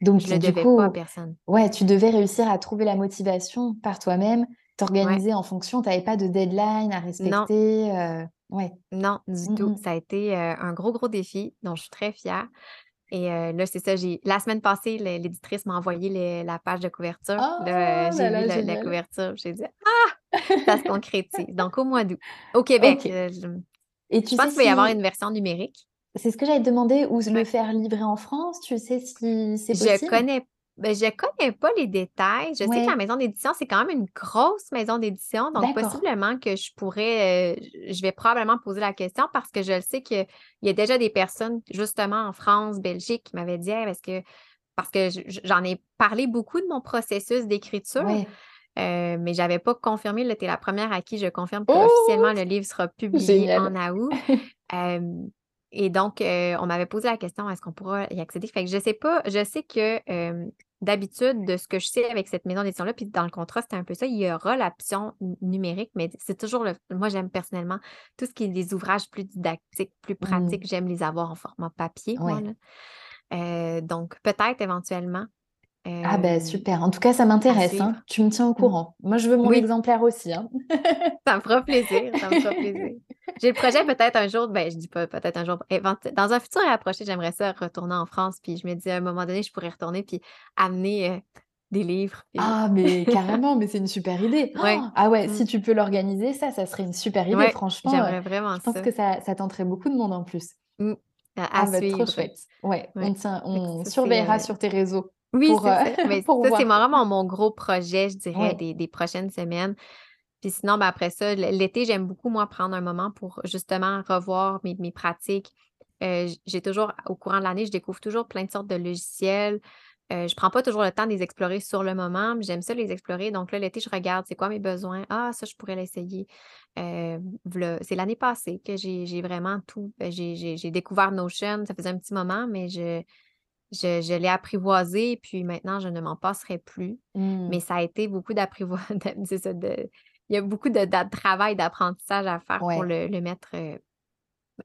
Donc, Je le du devais pas à coup, personne. ouais, tu devais réussir à trouver la motivation par toi-même, Ouais. t'organiser en fonction. Tu n'avais pas de deadline à Non, respecter. euh, ouais. non, du Mm, tout. Ça a été euh, un gros, gros défi dont je suis très fière. Et euh, là, c'est ça, la semaine passée, l'éditrice m'a envoyé les- la page de couverture. Là, euh, Oh j'ai là vu là, la, couverture, j'ai dit <laughs> Ah, ça se concrétise. Donc, au mois d'août, au Québec, euh, je, Et je tu pense qu'il va y avoir une version numérique. C'est ce que j'allais te demander, ou le faire livrer en France, tu sais si c'est Je possible? connais, ben, je connais pas les détails. Je sais que la maison d'édition, c'est quand même une grosse maison d'édition. Donc, possiblement que je pourrais, euh, je vais probablement poser la question parce que je le sais qu'il y a déjà des personnes, justement, en France, Belgique, qui m'avaient dit, Hey, que, parce que je- je- j'en ai parlé beaucoup de mon processus d'écriture, Ouais. euh, mais je n'avais pas confirmé. Là, tu es la première à qui je confirme que Oh, officiellement le livre sera <laughs> publié en août. <laughs> Euh, et donc, euh, on m'avait posé la question, est-ce qu'on pourra y accéder? Fait que je sais pas, je sais que euh, d'habitude, de ce que je sais avec cette maison d'édition-là, puis dans le contrat, c'était un peu ça, il y aura l'option numérique, mais c'est toujours le. Moi, j'aime personnellement tout ce qui est des ouvrages plus didactiques, plus Mm, pratiques, j'aime les avoir en format papier, moi, Ouais. là. Euh, donc, peut-être éventuellement Ah ben super. En tout cas, ça m'intéresse, hein. Tu me tiens au Mm. courant. Moi, je veux mon Oui, exemplaire aussi, hein. <laughs> Ça me fera plaisir, ça me fera plaisir. <laughs> J'ai le projet peut-être un jour, ben je dis pas peut-être un jour, dans un futur rapproché, j'aimerais ça retourner en France, puis je me dis à un moment donné, je pourrais retourner puis amener euh, des livres. Puis... Ah, <laughs> mais carrément, mais c'est une super idée. <gasps> Ouais, ah ouais, mm, si tu peux l'organiser, ça, ça serait une super idée. ouais, Franchement, euh, j'aimerais vraiment je pense ça. que ça, ça tenterait beaucoup de monde en plus. Mm, à, à Ah bah trop chouette. Ouais, on tient, on surveillera euh, sur tes réseaux Oui, pour, euh, ça. <laughs> Mais pour ça, c'est vraiment mon gros projet, je dirais, Ouais. des, des prochaines semaines. Puis sinon, ben, après ça, l'été, j'aime beaucoup, moi, prendre un moment pour justement revoir mes, mes pratiques. Euh, j'ai toujours, au courant de l'année, je découvre toujours plein de sortes de logiciels. Euh, je prends pas toujours le temps de les explorer sur le moment, mais j'aime ça les explorer. Donc là, l'été, je regarde c'est quoi mes besoins? Ah, ça, je pourrais l'essayer. Euh, c'est l'année passée que j'ai vraiment tout. ben, j'ai découvert Notion, ça faisait un petit moment, mais je, je, je l'ai apprivoisé, puis maintenant, je ne m'en passerai plus. Mm. Mais ça a été beaucoup d'apprivoisage. <laughs> de- Il y a beaucoup de, de travail, d'apprentissage à faire pour le, le mettre euh,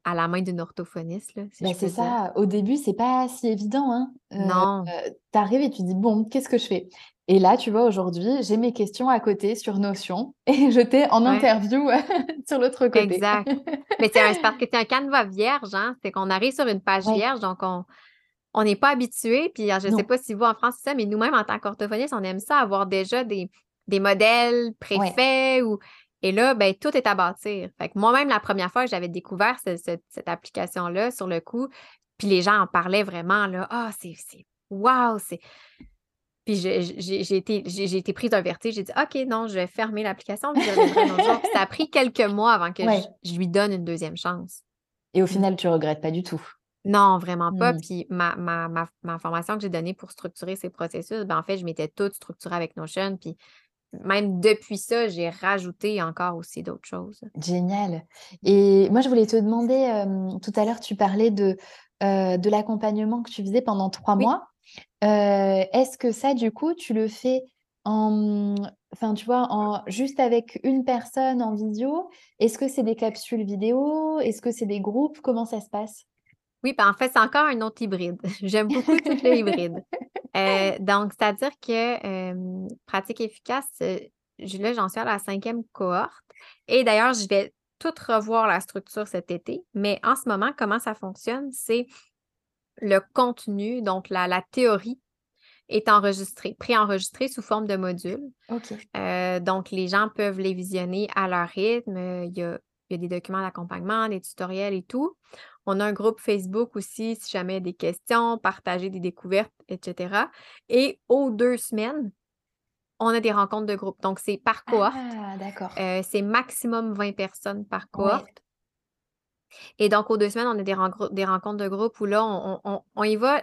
à la main d'une orthophoniste, là, si je c'est ça. Au début, c'est pas si évident, hein. Euh, Non, euh, t'arrives et tu dis, bon, qu'est-ce que je fais? Et là, tu vois, aujourd'hui, j'ai mes questions à côté sur Notion <laughs> et je t'ai en ouais, interview <laughs> sur l'autre côté. exact. Mais c'est parce que c'est un canevas vierge, hein. C'est qu'on arrive sur une page Ouais, vierge, donc on on n'est pas habitué. Puis alors, je ne sais pas si vous en France, c'est ça, mais nous-mêmes, en tant qu'orthophonistes, on aime ça, avoir déjà des, des modèles ouais, préfaits. Ou... Et là, ben, tout est à bâtir. Fait que moi-même, la première fois que j'avais découvert ce- ce- cette application-là, sur le coup, puis les gens en parlaient vraiment, là, ah, c'est, c'est, wow, c'est. Puis j'ai été, j'ai été prise d'un vertige. J'ai dit, OK, non, je vais fermer l'application, ça a pris quelques mois avant que ouais. je, je lui donne une deuxième chance. Et au final, tu regrettes pas du tout. Non, vraiment pas. Mm. Puis ma, ma, ma, ma formation que j'ai donnée pour structurer ces processus, ben en fait, je m'étais toute structurée avec Notion. Puis même depuis ça, j'ai rajouté encore aussi d'autres choses. Génial. Et moi, je voulais te demander, euh, tout à l'heure, tu parlais de, euh, de l'accompagnement que tu faisais pendant trois Oui. mois. Euh, est-ce que ça, du coup, tu le fais en, enfin, tu vois, en, juste avec une personne en visio? Est-ce que c'est des capsules vidéo? Est-ce que c'est des groupes? Comment ça se passe? Oui, ben en fait, c'est encore un autre hybride. <laughs> J'aime beaucoup tout le hybride. <laughs> Euh, donc, c'est-à-dire que euh, pratique efficace, je- là, j'en suis à la cinquième cohorte. Et d'ailleurs, je vais tout revoir la structure cet été. Mais en ce moment, comment ça fonctionne? C'est le contenu, donc la, la théorie est enregistrée, préenregistrée sous forme de modules. Ok. Euh, donc, les gens peuvent les visionner à leur rythme. Il y a, il y a des documents d'accompagnement, des tutoriels et tout. On a un groupe Facebook aussi, si jamais il y a des questions, partager des découvertes, etc. Et aux deux semaines, on a des rencontres de groupe. Donc, c'est par cohorte. Ah, d'accord. Euh, c'est maximum 20 personnes par cohorte. Et donc, aux deux semaines, on a des, rencontres- des rencontres de groupe où là, on, on- on y va.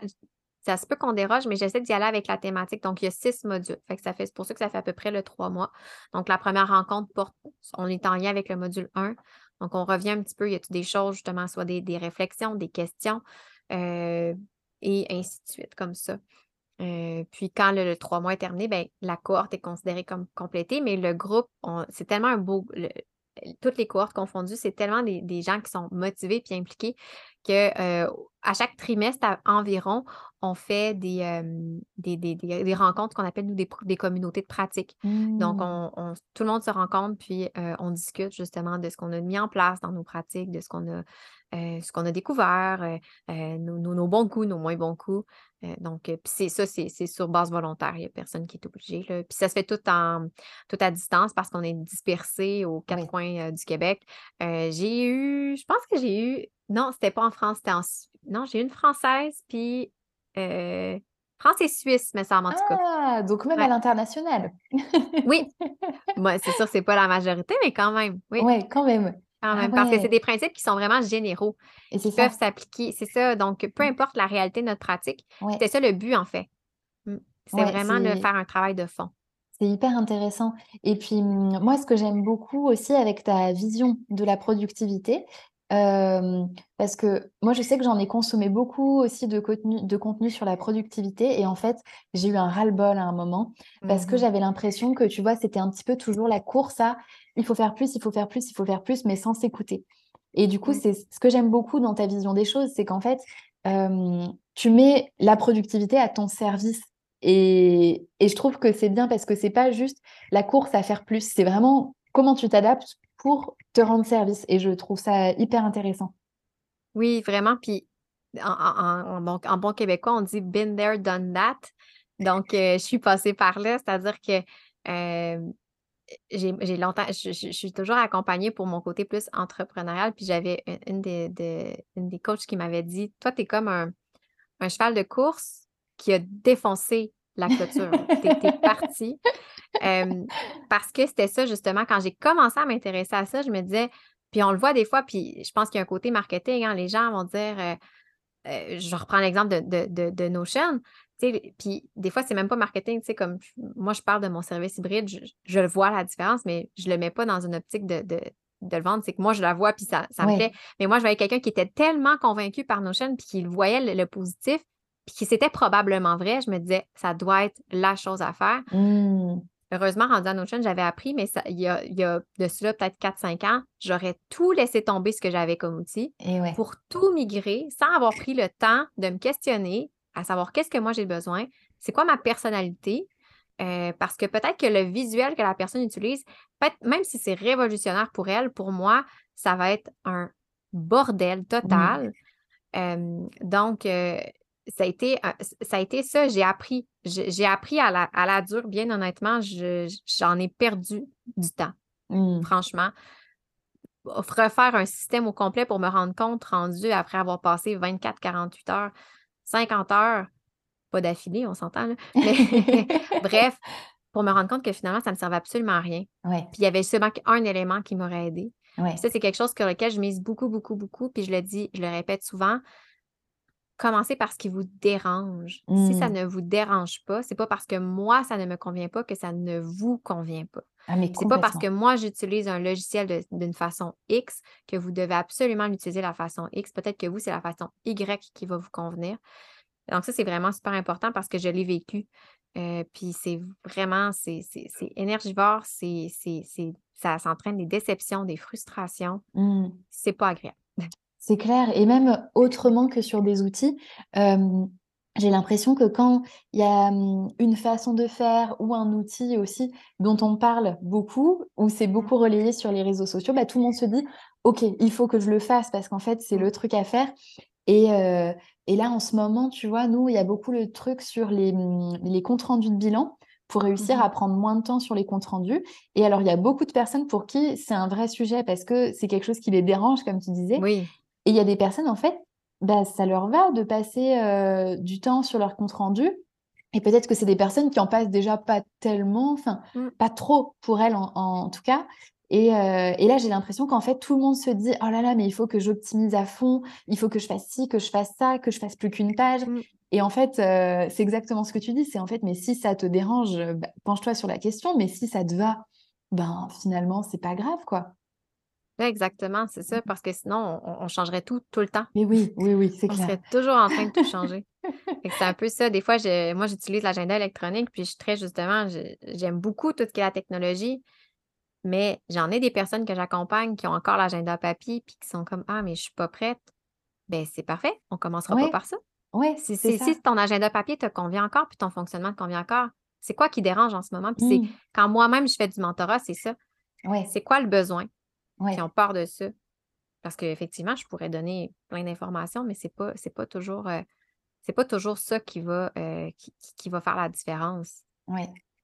Ça se peut qu'on déroge, mais j'essaie d'y aller avec la thématique. Donc, il y a six modules. Fait que ça fait, c'est pour ça que ça fait à peu près le trois mois. Donc, la première rencontre porte, on est en lien avec le module 1. Donc, on revient un petit peu, il y a des choses, justement, soit des, réflexions, des questions, euh, et ainsi de suite, comme ça. Euh, puis quand le, trois mois est terminé, ben, la cohorte est considérée comme complétée, mais le groupe, c'est tellement un beau, toutes les cohortes confondues, c'est tellement des, gens qui sont motivés et impliqués que euh, à chaque trimestre environ, on fait des, des, rencontres qu'on appelle nous des, communautés de pratique. Donc, mmh. on, tout le monde se rencontre, puis euh, on discute justement de ce qu'on a mis en place dans nos pratiques, de ce qu'on a, euh, ce qu'on a découvert, nos, bons coups, nos moins bons coups. donc, c'est ça, c'est sur base volontaire. Il n'y a personne qui est obligé. Puis ça se fait tout, en, tout à distance parce qu'on est dispersé aux quatre coins du Québec. j'ai eu, je pense que j'ai eu, non, c'était pas en France, c'était en, non, j'ai une française, puis euh, France et Suisse, mais ça en tout cas. Ah, donc même à l'international. oui. <laughs> Moi, c'est sûr, c'est pas la majorité, mais quand même. Oui, ouais, quand même. Quand même, ah parce que c'est des principes qui sont vraiment généraux, et qui peuvent s'appliquer. C'est ça. Donc, peu mmh. importe la réalité de notre pratique, c'est ça le but, en fait. Mmh. C'est vraiment de faire un travail de fond. C'est hyper intéressant. Et puis, mmh, moi, ce que j'aime beaucoup aussi avec ta vision de la productivité, parce que moi, je sais que j'en ai consommé beaucoup aussi de contenu, de contenu sur la productivité. Et en fait, j'ai eu un ras-le-bol à un moment parce que mmh j'avais l'impression que, tu vois, c'était un petit peu toujours la course à il faut faire plus, il faut faire plus, il faut faire plus, mais sans s'écouter. Et du coup, mmh. c'est ce que j'aime beaucoup dans ta vision des choses, c'est qu'en fait, tu mets la productivité à ton service. Et, et je trouve que c'est bien parce que c'est pas juste la course à faire plus, c'est vraiment comment tu t'adaptes pour te rendre service. Et je trouve ça hyper intéressant. Oui, vraiment. Puis en, bon, québécois, on dit been there, done that. <laughs> Donc, euh, je suis passée par là, c'est-à-dire que euh, j'ai longtemps, je, suis toujours accompagnée pour mon côté plus entrepreneurial. Puis j'avais une, des, une des coachs qui m'avait dit Toi, tu es comme un, cheval de course qui a défoncé la clôture. tu es, <laughs> parce que c'était ça, justement, quand j'ai commencé à m'intéresser à ça, je me disais, puis on le voit des fois, puis je pense qu'il y a un côté marketing, hein, les gens vont dire, euh, euh, je reprends l'exemple de, de, de, Notion, puis des fois, c'est même pas marketing, tu sais, comme moi, je parle de mon service hybride, je, le vois la différence, mais je le mets pas dans une optique de, le vendre, c'est que moi, je la vois, puis ça, ça me plaît. Mais moi, je voyais quelqu'un qui était tellement convaincu par Notion, puis qui voyait le, positif, puis qui c'était probablement vrai, je me disais, ça doit être la chose à faire. Mmh. Heureusement, rendu à Notion, j'avais appris, mais ça, il, y a, il y a de cela peut-être 4-5 ans, j'aurais tout laissé tomber ce que j'avais comme outil pour tout migrer sans avoir pris le temps de me questionner à savoir qu'est-ce que moi j'ai besoin, c'est quoi ma personnalité. Euh, parce que peut-être que le visuel que la personne utilise, même si c'est révolutionnaire pour elle, pour moi, ça va être un bordel total. donc, euh, ça a été, ça, a été ça, j'ai appris. J'ai appris à la, à la dure, bien honnêtement, j'en ai perdu du temps, mmh. franchement. Refaire un système au complet pour me rendre compte, rendu après avoir passé 24, 48 heures, 50 heures, pas d'affilée, on s'entend, <laughs> mais bref, pour me rendre compte que finalement, ça ne me servait absolument à rien. Puis il y avait seulement un élément qui m'aurait aidé. Ça, c'est quelque chose sur lequel je mise beaucoup, beaucoup, beaucoup. Puis je le dis, je le répète souvent, commencez par ce qui vous dérange. Si ça mmh. ne vous dérange pas, c'est pas parce que moi, ça ne me convient pas que ça ne vous convient pas. Ah, c'est pas parce que moi, j'utilise un logiciel d'une façon X que vous devez absolument l'utiliser de la façon X. Peut-être que vous, c'est la façon Y qui va vous convenir. Donc, ça, c'est vraiment super important parce que je l'ai vécu. Euh, puis c'est vraiment, c'est énergivore, c'est ça s'entraîne des déceptions, des frustrations. Mmh. C'est pas agréable. C'est clair. Et même autrement que sur des outils, j'ai l'impression que quand il y a une façon de faire ou un outil aussi dont on parle beaucoup, ou c'est mmh. beaucoup relayé sur les réseaux sociaux, bah, tout le monde se dit, OK, il faut que je le fasse parce qu'en fait, c'est le mmh. truc à faire. Et, et, là, en ce moment, tu vois, nous, il y a beaucoup le truc sur les, mmh, les comptes rendus de bilan pour réussir à prendre moins de temps sur les comptes rendus. Et alors, il y a beaucoup de personnes pour qui c'est un vrai sujet parce que c'est quelque chose qui les dérange, comme tu disais. Oui. Et il y a des personnes, en fait, bah, ça leur va de passer euh, du temps sur leur compte rendu. Et peut-être que c'est des personnes qui en passent déjà pas tellement, enfin, mmh. pas trop pour elles en, tout cas. Et, euh, et là, j'ai l'impression qu'en fait, tout le monde se dit Oh là là, mais il faut que j'optimise à fond, il faut que je fasse ci, que je fasse ça, que je fasse plus qu'une page. Mmh. Et en fait, euh, c'est exactement ce que tu dis. C'est en fait, mais si ça te dérange, bah, penche-toi sur la question. Mais si ça te va, ben finalement, c'est pas grave, quoi. Exactement, c'est ça, parce que sinon, on, changerait tout tout le temps. Mais oui, oui, oui, c'est clair. On serait toujours en train de tout <laughs> changer. c'est un peu ça. Des fois, moi, j'utilise l'agenda électronique, puis je suis très justement, j'aime beaucoup tout ce qui est la technologie, mais j'en ai des personnes que j'accompagne qui ont encore l'agenda papier, puis qui sont comme Ah, mais je suis pas prête. Ben, c'est parfait. On commencera pas par ça. Oui, si, si, ton agenda papier te convient encore, puis ton fonctionnement te convient encore, c'est quoi qui dérange en ce moment? Puis c'est mmh. quand moi-même je fais du mentorat, c'est ça. C'est quoi le besoin? Puis on part de ça. Parce qu'effectivement, je pourrais donner plein d'informations, mais c'est pas, pas toujours euh, pas toujours ça qui va, euh, qui, va faire la différence. Oui.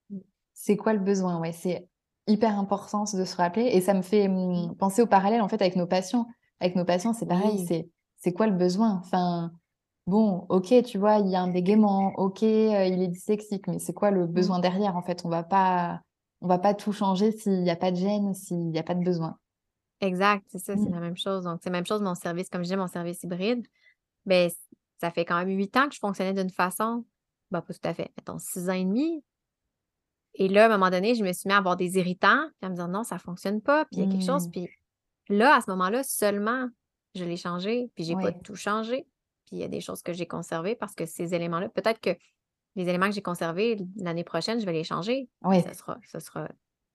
Mmh. C'est quoi le besoin? Ouais, c'est hyper important de se rappeler. Et ça me fait mmh, penser au parallèle en fait avec nos patients. Avec nos patients, c'est pareil. C'est c'est quoi le besoin? Enfin, bon, ok, tu vois, il y a un bégaiement, ok, euh, il est dyslexique, mais c'est quoi le besoin derrière en fait? On va pas, on va pas tout changer s'il n'y a pas de gêne, s'il n'y a pas de besoin. Exact, c'est ça, c'est mmh. la même chose. Donc, c'est la même chose, mon service, comme je dis, mon service hybride. Ben, ça fait quand même huit ans que je fonctionnais d'une façon, ben, pas tout à fait, mettons six ans et demi. Et là, à un moment donné, je me suis mis à avoir des irritants, puis à me dire non, ça ne fonctionne pas, puis il y a quelque chose. Mmh. Puis là, à ce moment-là, seulement, je l'ai changé, puis j'ai n'ai pas tout changé. Puis il y a des choses que j'ai conservées parce que ces éléments-là, peut-être que les éléments que j'ai conservés l'année prochaine, je vais les changer. Oui. Ça sera, ça sera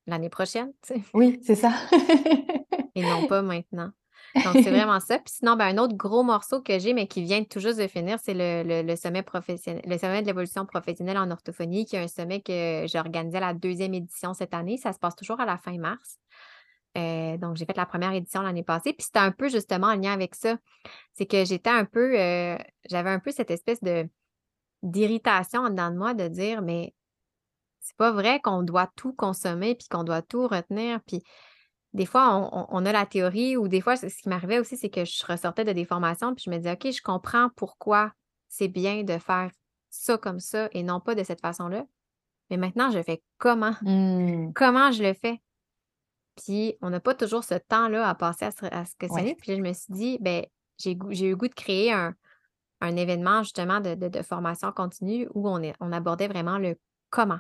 l'année prochaine, tu sais. Oui, c'est ça. <laughs> <laughs> Et non pas maintenant. Donc, c'est <laughs> vraiment ça. Puis sinon, ben, un autre gros morceau que j'ai, mais qui vient tout juste de finir, c'est le, sommet professionnel, le sommet de l'évolution professionnelle en orthophonie, qui est un sommet que j'ai organisé à la deuxième édition cette année. Ça se passe toujours à la fin mars. Euh, donc, j'ai fait la première édition l'année passée. Puis c'était un peu justement en lien avec ça. C'est que j'étais un peu, euh, j'avais un peu cette espèce de d'irritation en dedans de moi de dire, mais c'est pas vrai qu'on doit tout consommer puis qu'on doit tout retenir. Puis des fois, on, a la théorie ou des fois, ce qui m'arrivait aussi, c'est que je ressortais de des formations puis je me disais, OK, je comprends pourquoi c'est bien de faire ça comme ça et non pas de cette façon-là. Mais maintenant, je fais comment? Mmh. <laughs> Comment je le fais? Puis, on n'a pas toujours ce temps-là à passer à se, questionner. Puis, je me suis dit, ben j'ai eu le goût de créer un, événement justement de, formation continue où on, on abordait vraiment le comment.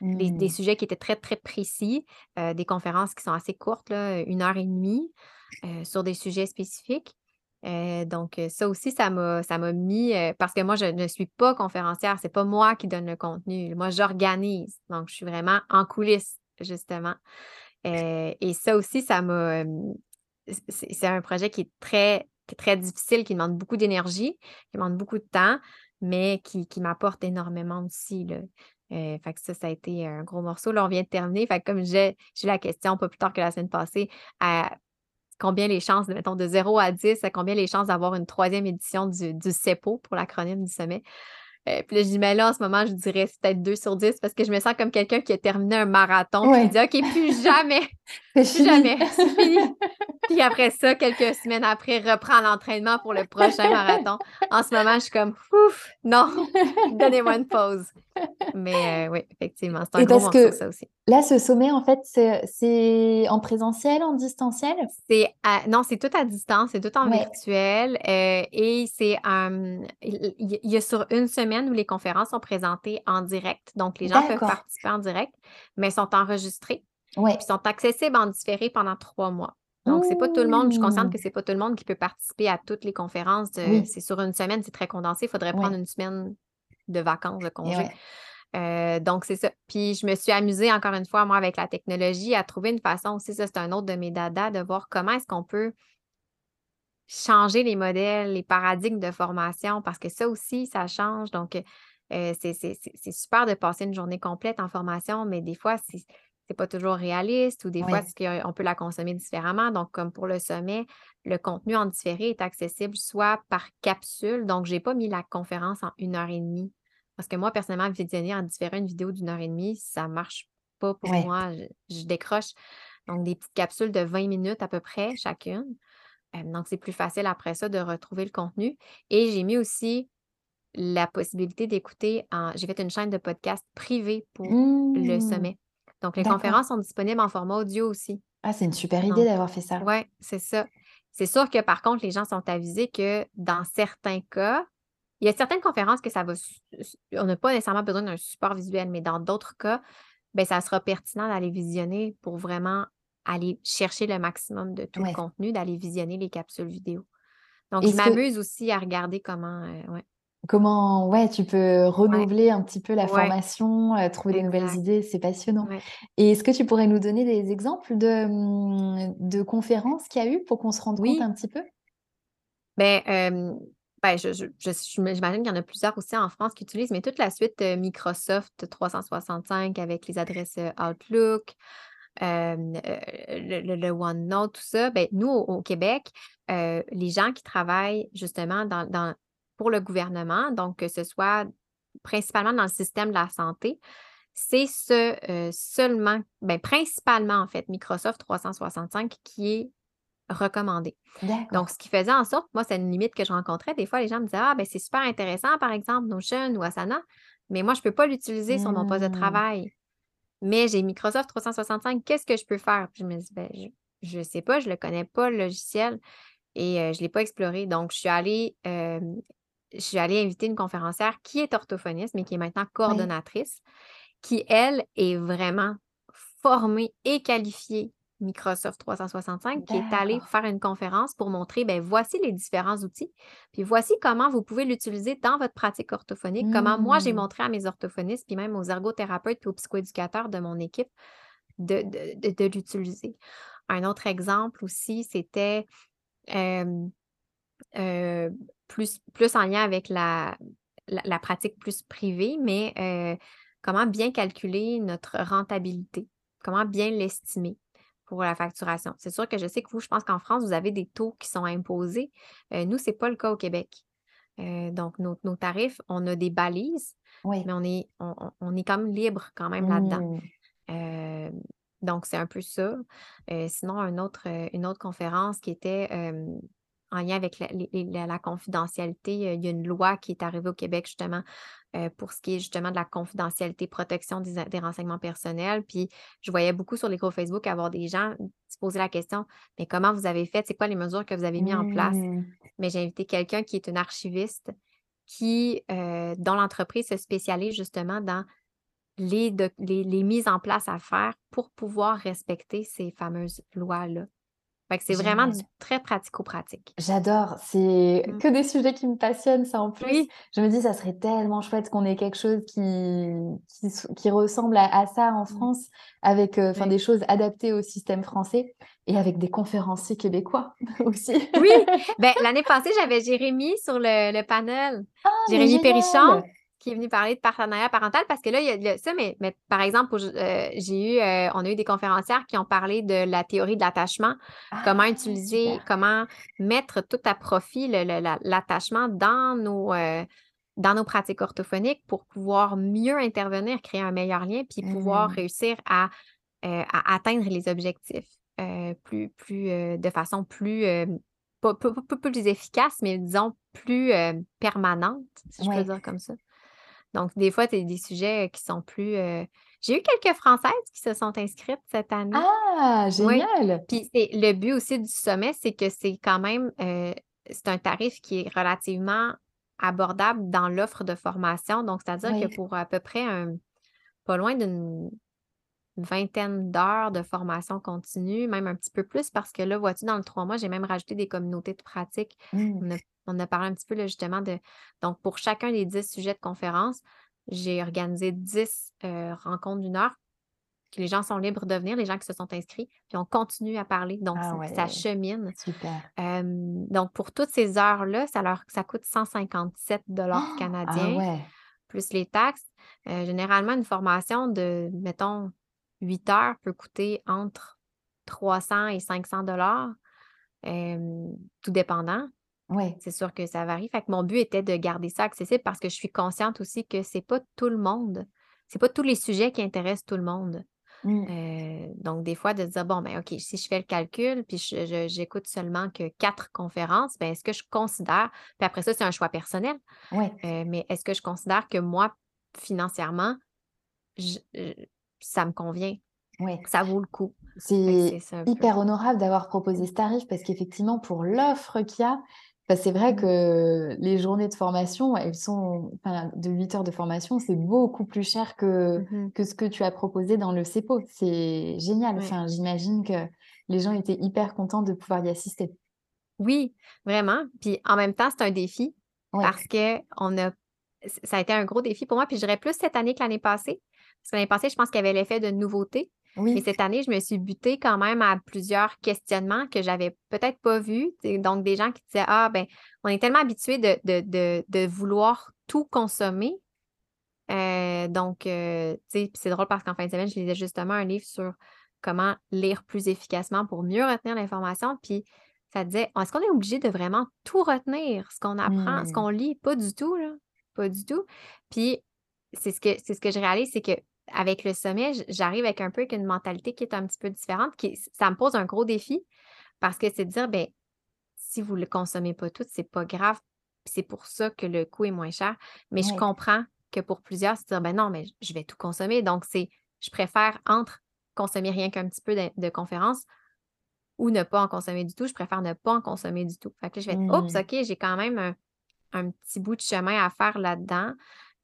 Des, mmh. sujets qui étaient très, très précis, euh, des conférences qui sont assez courtes, là, une heure et demie, euh, sur des sujets spécifiques. Euh, donc, ça aussi, ça m'a, ça m'a mis, parce que moi, je ne suis pas conférencière, c'est pas moi qui donne le contenu. Moi, j'organise. Donc, je suis vraiment en coulisses, justement. et ça aussi, ça m'a. c'est, un projet qui est très, très difficile, qui demande beaucoup d'énergie, qui demande beaucoup de temps, mais qui, qui m'apporte énormément aussi. Là. Euh, fait que ça, ça a été un gros morceau. Là, on vient de terminer. Fait que comme j'ai la question pas plus tard que la semaine passée, à combien les chances, mettons, de 0 à 10, à combien les chances d'avoir une troisième édition du, du CEPO pour l'acronyme du sommet? Euh, puis là, je dis, mais là, en ce moment, je dirais peut-être 2 sur 10 parce que je me sens comme quelqu'un qui a terminé un marathon. Puis dit, OK, plus <laughs> jamais. plus jamais. <laughs> C'est fini. puis après ça, quelques semaines après, reprend l'entraînement pour le prochain marathon. En ce moment, je suis comme, ouf, non, <laughs> donnez-moi une pause. Mais euh, oui, effectivement, c'est un gros morceau, ça aussi. Là, ce sommet, en fait, c'est en présentiel, en distanciel? C'est non, c'est tout à distance, c'est tout en virtuel. Euh, et c'est il y, a sur une semaine où les conférences sont présentées en direct. Donc, les gens peuvent participer en direct, mais sont enregistrés. Ouais. Puis sont accessibles en différé pendant trois mois. Donc, c'est pas tout le monde, je suis consciente que c'est pas tout le monde qui peut participer à toutes les conférences. C'est sur une semaine, c'est très condensé. Il faudrait prendre une semaine de vacances, de congé. Euh, donc, c'est ça. Puis, je me suis amusée encore une fois, moi, avec la technologie, à trouver une façon aussi, ça, c'est un autre de mes dadas, de voir comment est-ce qu'on peut changer les modèles, les paradigmes de formation, parce que ça aussi, ça change. Donc, euh, c'est super de passer une journée complète en formation, mais des fois, c'est n'est pas toujours réaliste ou des fois, on peut la consommer différemment. Donc, comme pour le sommet, le contenu en différé est accessible soit par capsule. Donc, je n'ai pas mis la conférence en une heure et demie parce que moi, personnellement, visionner en différé une vidéo d'une heure et demie, ça ne marche pas pour moi. Je, décroche. Donc, des petites capsules de 20 minutes à peu près chacune. Euh, donc, c'est plus facile après ça de retrouver le contenu. Et j'ai mis aussi la possibilité d'écouter. J'ai fait une chaîne de podcast privée pour le mmh. sommet. Donc, les conférences sont disponibles en format audio aussi. Ah, c'est une super idée d'avoir fait ça. Oui, c'est ça. C'est sûr que par contre, les gens sont avisés que dans certains cas, Il y a certaines conférences que ça va, on n'a pas nécessairement besoin d'un support visuel, mais dans d'autres cas, ben, ça sera pertinent d'aller visionner pour vraiment aller chercher le maximum de tout le contenu, d'aller visionner les capsules vidéo. Donc, je m'amuse aussi à regarder comment. Euh, comment, ouais, tu peux renouveler un petit peu la formation, euh, trouver des nouvelles idées, c'est passionnant. Et est-ce que tu pourrais nous donner des exemples de, hum, de conférences qu'il y a eu pour qu'on se rende compte un petit peu? Ben, ben je, j'imagine qu'il y en a plusieurs aussi en France qui utilisent, mais toute la suite Microsoft 365 avec les adresses Outlook, le, OneNote, tout ça, ben, nous, au, Québec, les gens qui travaillent justement dans, pour le gouvernement, donc que ce soit principalement dans le système de la santé, c'est ce seulement, ben, principalement en fait, Microsoft 365 qui est recommandé. Donc, ce qui faisait en sorte, moi, c'est une limite que je rencontrais. Des fois, les gens me disaient Ah, ben c'est super intéressant, par exemple, Notion ou Asana, mais moi, je ne peux pas l'utiliser sur mon poste de mmh. travail. Mais j'ai Microsoft 365, qu'est-ce que je peux faire? je me dis, ben, je ne sais pas, je ne le connais pas, le logiciel, et je ne l'ai pas exploré. Donc, je suis allée, je suis allée inviter une conférencière qui est orthophoniste, mais qui est maintenant coordonnatrice, qui, elle, est vraiment formée et qualifiée Microsoft 365 qui est allée faire une conférence pour montrer, ben voici les différents outils, puis voici comment vous pouvez l'utiliser dans votre pratique orthophonique, comment moi j'ai mmh. montré à mes orthophonistes, puis même aux ergothérapeutes et aux psychoéducateurs de mon équipe de, de, l'utiliser. Un autre exemple aussi, c'était plus, plus en lien avec la, la, pratique plus privée, mais comment bien calculer notre rentabilité, comment bien l'estimer pour la facturation. C'est sûr que je sais que vous, je pense qu'en France, vous avez des taux qui sont imposés. Euh, nous, ce n'est pas le cas au Québec. Euh, donc, nos, tarifs, on a des balises, mais on est, on, est quand même libre quand même là-dedans. Mmh. Euh, donc, c'est un peu ça. sinon, un autre, une autre conférence qui était en lien avec la, confidentialité, il y a une loi qui est arrivée au Québec justement pour ce qui est justement de la confidentialité, protection des, renseignements personnels. Puis je voyais beaucoup sur les groupes Facebook avoir des gens se poser la question, mais comment vous avez fait? C'est quoi les mesures que vous avez mises en place? Mmh. Mais j'ai invité quelqu'un qui est une archiviste qui, dont l'entreprise se spécialise justement dans les, les mises en place à faire pour pouvoir respecter ces fameuses lois-là c'est vraiment du très pratico-pratique. J'adore. C'est mmh. que des sujets qui me passionnent, ça en plus. Je me dis, ça serait tellement chouette qu'on ait quelque chose qui, qui, ressemble à, ça en mmh. France, avec euh, des choses adaptées au système français et avec des conférenciers québécois <laughs> aussi. oui. Ben, L'année passée, j'avais Jérémy sur le, panel. Ah, Jérémy Périchon qui est venu parler de partenariat parental parce que là, il y a, ça, mais, par exemple, euh, j'ai eu, euh, on a eu des conférencières qui ont parlé de la théorie de l'attachement, comment ah, utiliser, comment mettre tout à profit l'attachement dans nos, euh, dans nos pratiques orthophoniques pour pouvoir mieux intervenir, créer un meilleur lien, puis pouvoir mmh. réussir à, atteindre les objectifs plus, plus, de façon plus pas, plus efficace, mais disons plus permanente, si je peux dire comme ça. Donc, des fois, tu as des sujets qui sont plus. Euh, j'ai eu quelques Françaises qui se sont inscrites cette année. Ah, génial! Puis le but aussi du sommet, c'est que c'est quand même euh, c'est un tarif qui est relativement abordable dans l'offre de formation. Donc, c'est-à-dire que pour à peu près un pas loin d'une vingtaine d'heures de formation continue, même un petit peu plus, parce que là, vois-tu, dans le trois mois, j'ai même rajouté des communautés de pratique. Mmh. On, a, parlé un petit peu justement de. Donc, pour chacun des dix sujets de conférence, j'ai organisé dix euh, rencontres d'une heure. Les gens sont libres de venir, les gens qui se sont inscrits, puis on continue à parler. Donc, ah ça chemine. Super. donc, pour toutes ces heures-là, ça, leur, ça coûte 157 dollars ah canadiens, plus les taxes. Euh, généralement, une formation de, mettons, 8 heures peut coûter entre 300 et 500 dollars, tout dépendant. Oui. C'est sûr que ça varie. Fait que mon but était de garder ça accessible parce que je suis consciente aussi que c'est pas tout le monde, c'est pas tous les sujets qui intéressent tout le monde. Mmh. Euh, donc, des fois, de dire, bon, ben, OK, si je fais le calcul, puis j'écoute seulement que quatre conférences, ben, est-ce que je considère, puis après ça, c'est un choix personnel, oui. Euh, mais est-ce que je considère que moi, financièrement, ça me convient. Oui. Ça vaut le coup. C'est hyper honorable d'avoir proposé ce tarif parce qu'effectivement, pour l'offre qu'il y a, c'est vrai Mmh. que les journées de formation, elles sont, enfin, de 8 heures de formation, c'est beaucoup plus cher que, Mmh que ce que tu as proposé dans le CEPO. C'est génial. Ouais. Enfin, j'imagine que les gens étaient hyper contents de pouvoir y assister. Oui, vraiment. Puis en même temps, c'est un défi Ouais, parce que on a ça a été un gros défi pour moi, puis je dirais plus cette année que l'année passée. Parce que l'année passée, je pense qu'il y avait l'effet de nouveauté, mais oui, cette année, je me suis butée quand même à plusieurs questionnements que j'avais peut-être pas vus. Donc des gens qui disaient: «Ah ben, on est tellement habitués de de de de vouloir tout consommer». Heu, donc heu, tu sais, c'est drôle parce qu'en fin de semaine, je lisais justement un livre sur comment lire plus efficacement pour mieux retenir l'information, puis ça disait: «Est-ce qu'on est obligé de vraiment tout retenir, ce qu'on apprend, ce mmh, qu'on lit?» Pas du tout, là, pas du tout. Puis c'est ce que c'est ce que je réalise, c'est qu'avec le sommet, j'arrive avec un peu avec une mentalité qui est un petit peu différente, qui ça me pose un gros défi parce que c'est de dire: ben si vous ne le consommez pas tout, c'est pas grave, c'est pour ça que le coût est moins cher». Mais je comprends que pour plusieurs, c'est de dire: «Ben non, mais je vais tout consommer». Donc c'est je préfère entre consommer rien qu'un petit peu de de conférences ou ne pas en consommer du tout, je préfère ne pas en consommer du tout. Fait que là, je vais être: «Oups, mmh, OK, j'ai quand même un un petit bout de chemin à faire là-dedans».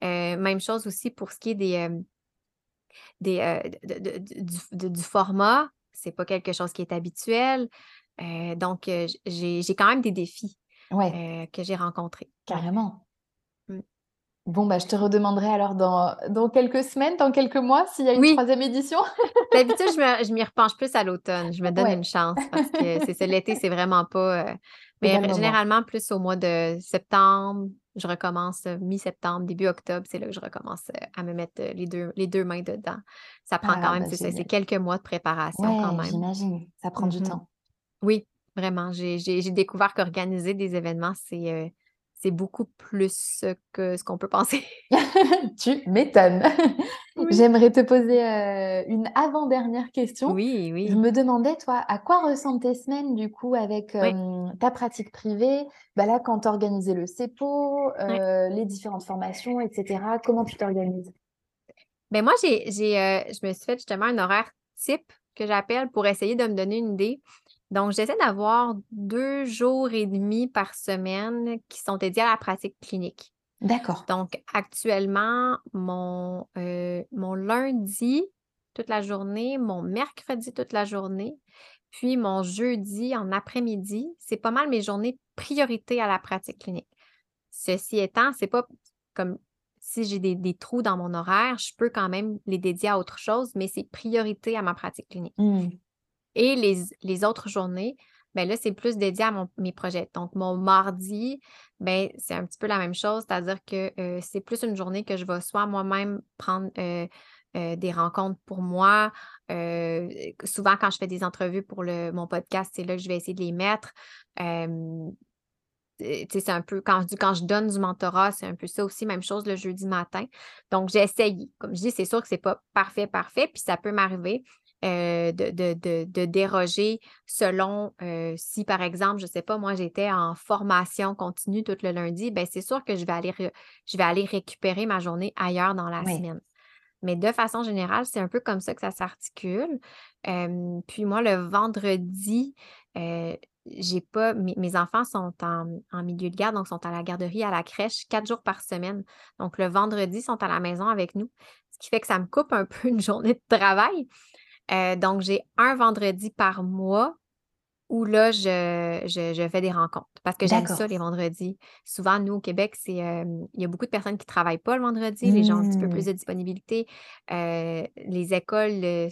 Heu, même chose aussi pour ce qui est des, des, heu, de de de du du format, c'est pas quelque chose qui est habituel. Heu, donc heu, j j'ai quand même des défis, ouais, que j'ai rencontrés. Carrément. Mmh. Bon, bah, je te redemanderai alors dans, dans quelques semaines, dans quelques mois, s'il y a une Oui, troisième édition. <laughs> d'habitude, je m'y repenche plus à l'automne. Je me donne Ouais, une chance parce que <laughs> c'est l'été, c'est vraiment pas, mais généralement plus au mois de septembre, je recommence, heu, mi-septembre, début octobre, c'est là que je recommence, heu, à me mettre, heu, les 2 les 2 mains dedans. Ça prend quand Ah, même, bah, c'est ça, c'est génial. quelques mois de préparation quand même. j'imagine, ça prend du Mmh temps. Oui, vraiment, j'ai découvert qu'organiser des événements, c'est, c'est beaucoup plus, heu, que ce qu'on peut penser. <laughs> <laughs> Tu m'étonnes. <laughs> Oui. J'aimerais te poser, heu, une avant-dernière question. Oui, Je oui. me demandais, toi, à quoi ressemblent tes semaines, du coup, avec, Oui, ta pratique privée? Bah, là, quand tu organisais le CEPO, oui. heu, les différentes formations et cetera, comment tu t'organises? Ben, moi, j'ai j'ai, je me suis fait justement un horaire type que j'appelle pour essayer de me donner une idée. Donc, j'essaie d'avoir 2 jours et demi par semaine qui sont dédiés à la pratique clinique. D'accord, Donc, actuellement, mon, heu, mon lundi, toute la journée, mon mercredi, toute la journée, puis mon jeudi en après-midi, c'est pas mal mes journées priorité à la pratique clinique. Ceci étant, c'est pas comme si j'ai des des trous dans mon horaire, je peux quand même les dédier à autre chose, mais c'est priorité à ma pratique clinique. mmh, Et les les autres journées, ben là, c'est plus dédié à mes projets. Donc mon mardi, ben, c'est un petit peu la même chose, c'est-à-dire que, heu, c'est plus une journée que je vais soit moi-même prendre, heu heu, des rencontres pour moi, souvent quand je fais des entrevues pour le mon podcast, c'est là que je vais essayer de les mettre. C'est un peu quand je quand je donne du mentorat, c'est un peu ça aussi, même chose le jeudi matin. Donc j'ai essayé. Comme je dis, c'est sûr que c'est pas parfait, parfait, puis ça peut m'arriver, heu, de de de de déroger selon, heu, si par exemple, je sais pas, moi j'étais en formation continue tout le lundi, ben c'est sûr que je vais aller je vais aller récupérer ma journée ailleurs dans la semaine. Mais de façon générale, c'est un peu comme ça que ça s'articule. Hem, puis moi, le vendredi, j'ai pas mes mes enfants sont en en milieu de garde, donc sont à la garderie, à la crèche 4 jours par semaine. Donc le vendredi, ils sont à la maison avec nous, ce qui fait que ça me coupe un peu une journée de travail. Heu, donc j'ai un vendredi par mois où là, je je je fais des rencontres parce que j'aime ça les vendredis. Souvent, nous, au Québec, c'est, hem, il y a beaucoup de personnes qui ne travaillent pas le vendredi, les gens ont un petit peu plus Mmh, de disponibilité. Heu, les écoles,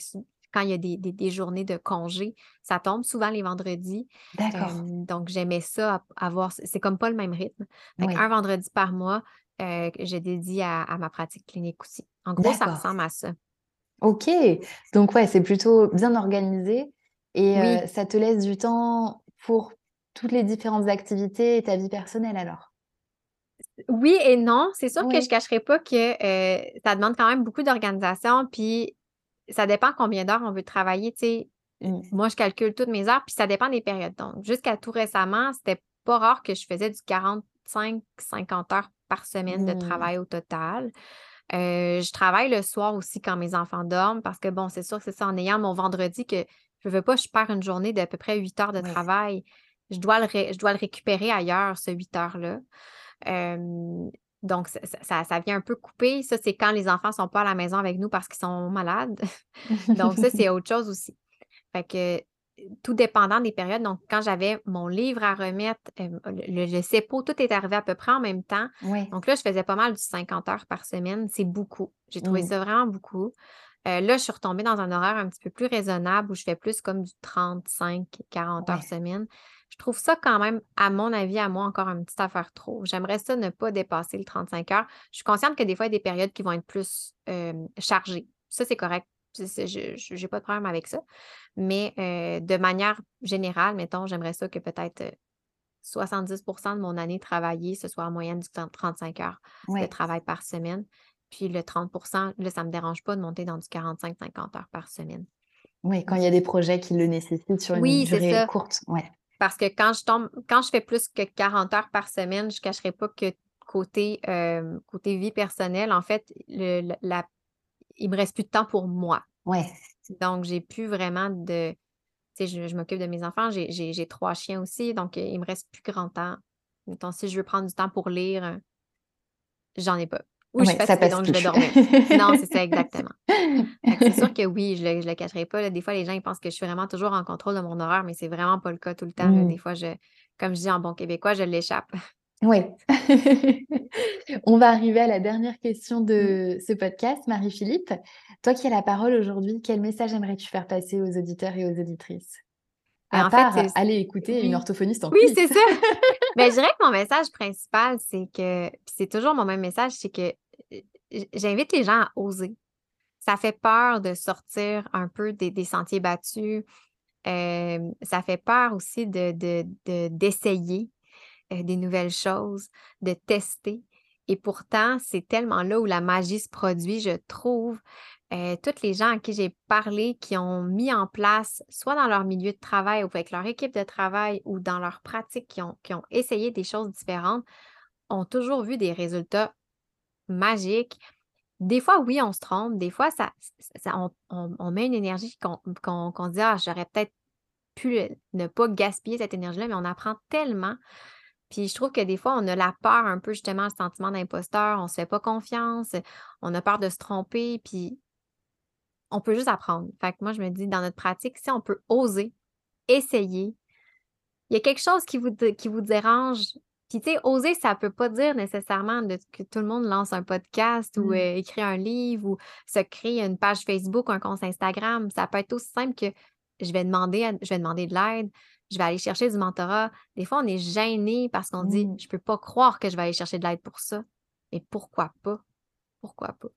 quand il y a des des des journées de congé, ça tombe souvent les vendredis. d'accord, donc j'aimais ça avoir c'est comme pas le même rythme. Ouais, qu'un vendredi par mois, je dédie à à ma pratique clinique aussi. En gros, ça ressemble à ça. OK, donc ouais, c'est plutôt bien organisé et Oui. ça te laisse du temps pour toutes les différentes activités et ta vie personnelle alors? Oui et non. C'est sûr que je Oui. cacherai pas que, ça demande quand même beaucoup d'organisation, puis ça dépend combien d'heures on veut travailler, tu sais? Mmh. moi, je calcule toutes mes heures, puis ça dépend des périodes. Donc jusqu'à tout récemment, c'était pas rare que je faisais du 45-50 heures par semaine de Mmh. travail au total. Heu, je travaille le soir aussi quand mes enfants dorment parce que bon, c'est sûr que c'est ça, en ayant mon vendredi que je veux pas, je perds une journée d'à peu près 8 heures de travail. je dois le, je dois le récupérer ailleurs, ce 8 heures-là. donc, ça, ça, vient un peu couper. Ça, c'est quand les enfants ne sont pas à la maison avec nous parce qu'ils sont malades. <laughs> donc, ça, c'est <laughs> autre chose aussi. Fait que tout dépendant des périodes. Donc, quand j'avais mon livre à remettre, le, le, CEPO, tout est arrivé à peu près en même temps. Donc là, je faisais pas mal du 50 heures par semaine. C'est beaucoup. J'ai trouvé ça vraiment beaucoup. là, je suis retombée dans un horaire un petit peu plus raisonnable où je fais plus comme du 35, 40 heures semaine. Je trouve ça quand même, à mon avis, à moi, encore une petite affaire trop. J'aimerais ça ne pas dépasser le 35 heures. Je suis consciente que des fois, il y a des périodes qui vont être plus chargées. Ça, c'est correct. Je n'ai pas de problème avec ça. Mais de manière générale, mettons, j'aimerais ça que peut-être 70% de mon année travaillée, ce soit en moyenne du 35 heures de travail par semaine. Puis le 30% là, ça ne me dérange pas de monter dans du 45-50 heures par semaine. Oui, quand il y a des projets qui le nécessitent sur une durée courte. Ouais. Parce que quand je tombe, quand je fais plus que 40 heures par semaine, je ne cacherai pas que côté, côté vie personnelle, en fait, le, la, il me reste plus de temps pour moi. Ouais. Donc, j'ai plus vraiment de. Tu sais, je, m'occupe de mes enfants. J'ai trois chiens aussi. Donc, il il me reste plus grand temps. Donc, si je veux prendre du temps pour lire, j'en ai pas. Ou je fais donc je vais dormir. <laughs> non, c'est ça, exactement. c'est sûr que oui, je ne le, je le cacherai pas. Des fois, les gens ils pensent que je suis vraiment toujours en contrôle de mon horaire, mais c'est vraiment pas le cas tout le temps. Mmh. Des fois, je, comme je dis en bon québécois, je l'échappe. Oui. <laughs> On va arriver à la dernière question de mmh. ce podcast, Marie-Philippe. Toi qui as la parole aujourd'hui, quel message aimerais-tu faire passer aux auditeurs et aux auditrices? À part aller écouter une orthophoniste en Oui, c'est ça. <laughs> Mais je dirais que mon message principal, c'est que, c'est toujours mon même message, c'est que j'invite les gens à oser. Ça fait peur de sortir un peu des, sentiers battus. ça fait peur aussi de, d'essayer euh, des nouvelles choses, de tester. Et pourtant, c'est tellement là où la magie se produit, je trouve. Euh, toutes les gens à qui j'ai parlé, qui ont mis en place, soit dans leur milieu de travail ou avec leur équipe de travail ou dans leur pratique, qui ont, essayé des choses différentes, ont toujours vu des résultats magiques. Des fois, oui, on se trompe. Des fois, ça, on, met une énergie qu'on se dit, ah, j'aurais peut-être pu ne pas gaspiller cette énergie-là, mais on apprend tellement. Puis je trouve que des fois, on a la peur un peu justement, le sentiment d'imposteur, on ne se fait pas confiance, on a peur de se tromper, puis on peut juste apprendre. Fait que moi, je me dis, dans notre pratique, si on peut oser, essayer, il y a quelque chose qui vous, qui vous dérange. Puis, tu sais, oser, ça ne peut pas dire nécessairement que tout le monde lance un podcast ou mmh. euh, écrit un livre ou se crée une page Facebook, un compte Instagram. Ça peut être aussi simple que je vais demander, je vais demander de l'aide, je vais aller chercher du mentorat. Des fois, on est gêné parce qu'on dit, mmh. je ne peux pas croire que je vais aller chercher de l'aide pour ça. Et pourquoi pas? Pourquoi pas?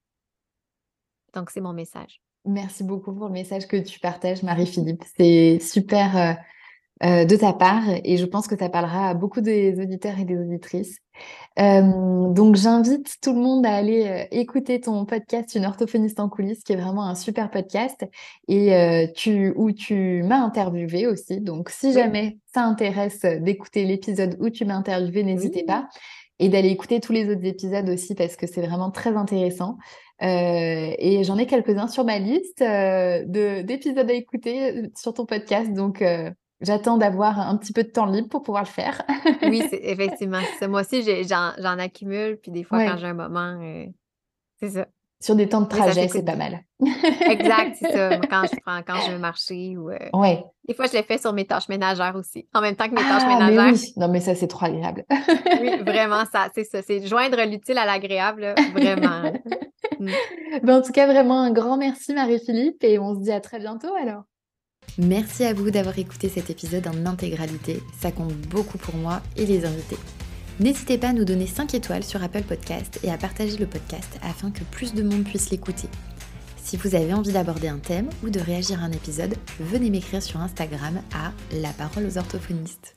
Donc, c'est mon message. Merci beaucoup pour le message que tu partages, Marie-Philippe. C'est super euh, euh, de ta part et je pense que ça parlera à beaucoup des auditeurs et des auditrices. Euh, donc, j'invite tout le monde à aller euh, écouter ton podcast Une orthophoniste en coulisses, qui est vraiment un super podcast et tu, où tu m'as interviewé aussi. Donc, si jamais ça intéresse d'écouter l'épisode où tu m'as interviewé, n'hésitez pas. Et d'aller écouter tous les autres épisodes aussi parce que c'est vraiment très intéressant. et j'en ai quelques-uns sur ma liste d'épisodes à écouter sur ton podcast. Donc, J'attends d'avoir un petit peu de temps libre pour pouvoir le faire. <laughs> oui, effectivement. Moi aussi, j'en accumule. Puis des fois, quand j'ai un moment, euh, c'est ça. Sur des temps de trajet, c'est pas mal. exact, c'est ça. Quand je <laughs> prends, quand je veux marcher ou. Euh, ouais. Des fois, je l'ai fait sur mes tâches ménagères aussi, en même temps que mes tâches ah, ménagères. oui. Non, mais ça, c'est trop agréable. oui, vraiment, ça, c'est ça. C'est joindre l'utile à l'agréable, vraiment. <laughs> Mm. Ben, en tout cas, vraiment un grand merci, Marie-Philippe, et on se dit à très bientôt alors. Merci à vous d'avoir écouté cet épisode en intégralité, ça compte beaucoup pour moi et les invités. N'hésitez pas à nous donner 5 étoiles sur Apple Podcast et à partager le podcast afin que plus de monde puisse l'écouter. Si vous avez envie d'aborder un thème ou de réagir à un épisode, venez m'écrire sur Instagram à La Parole aux orthophonistes.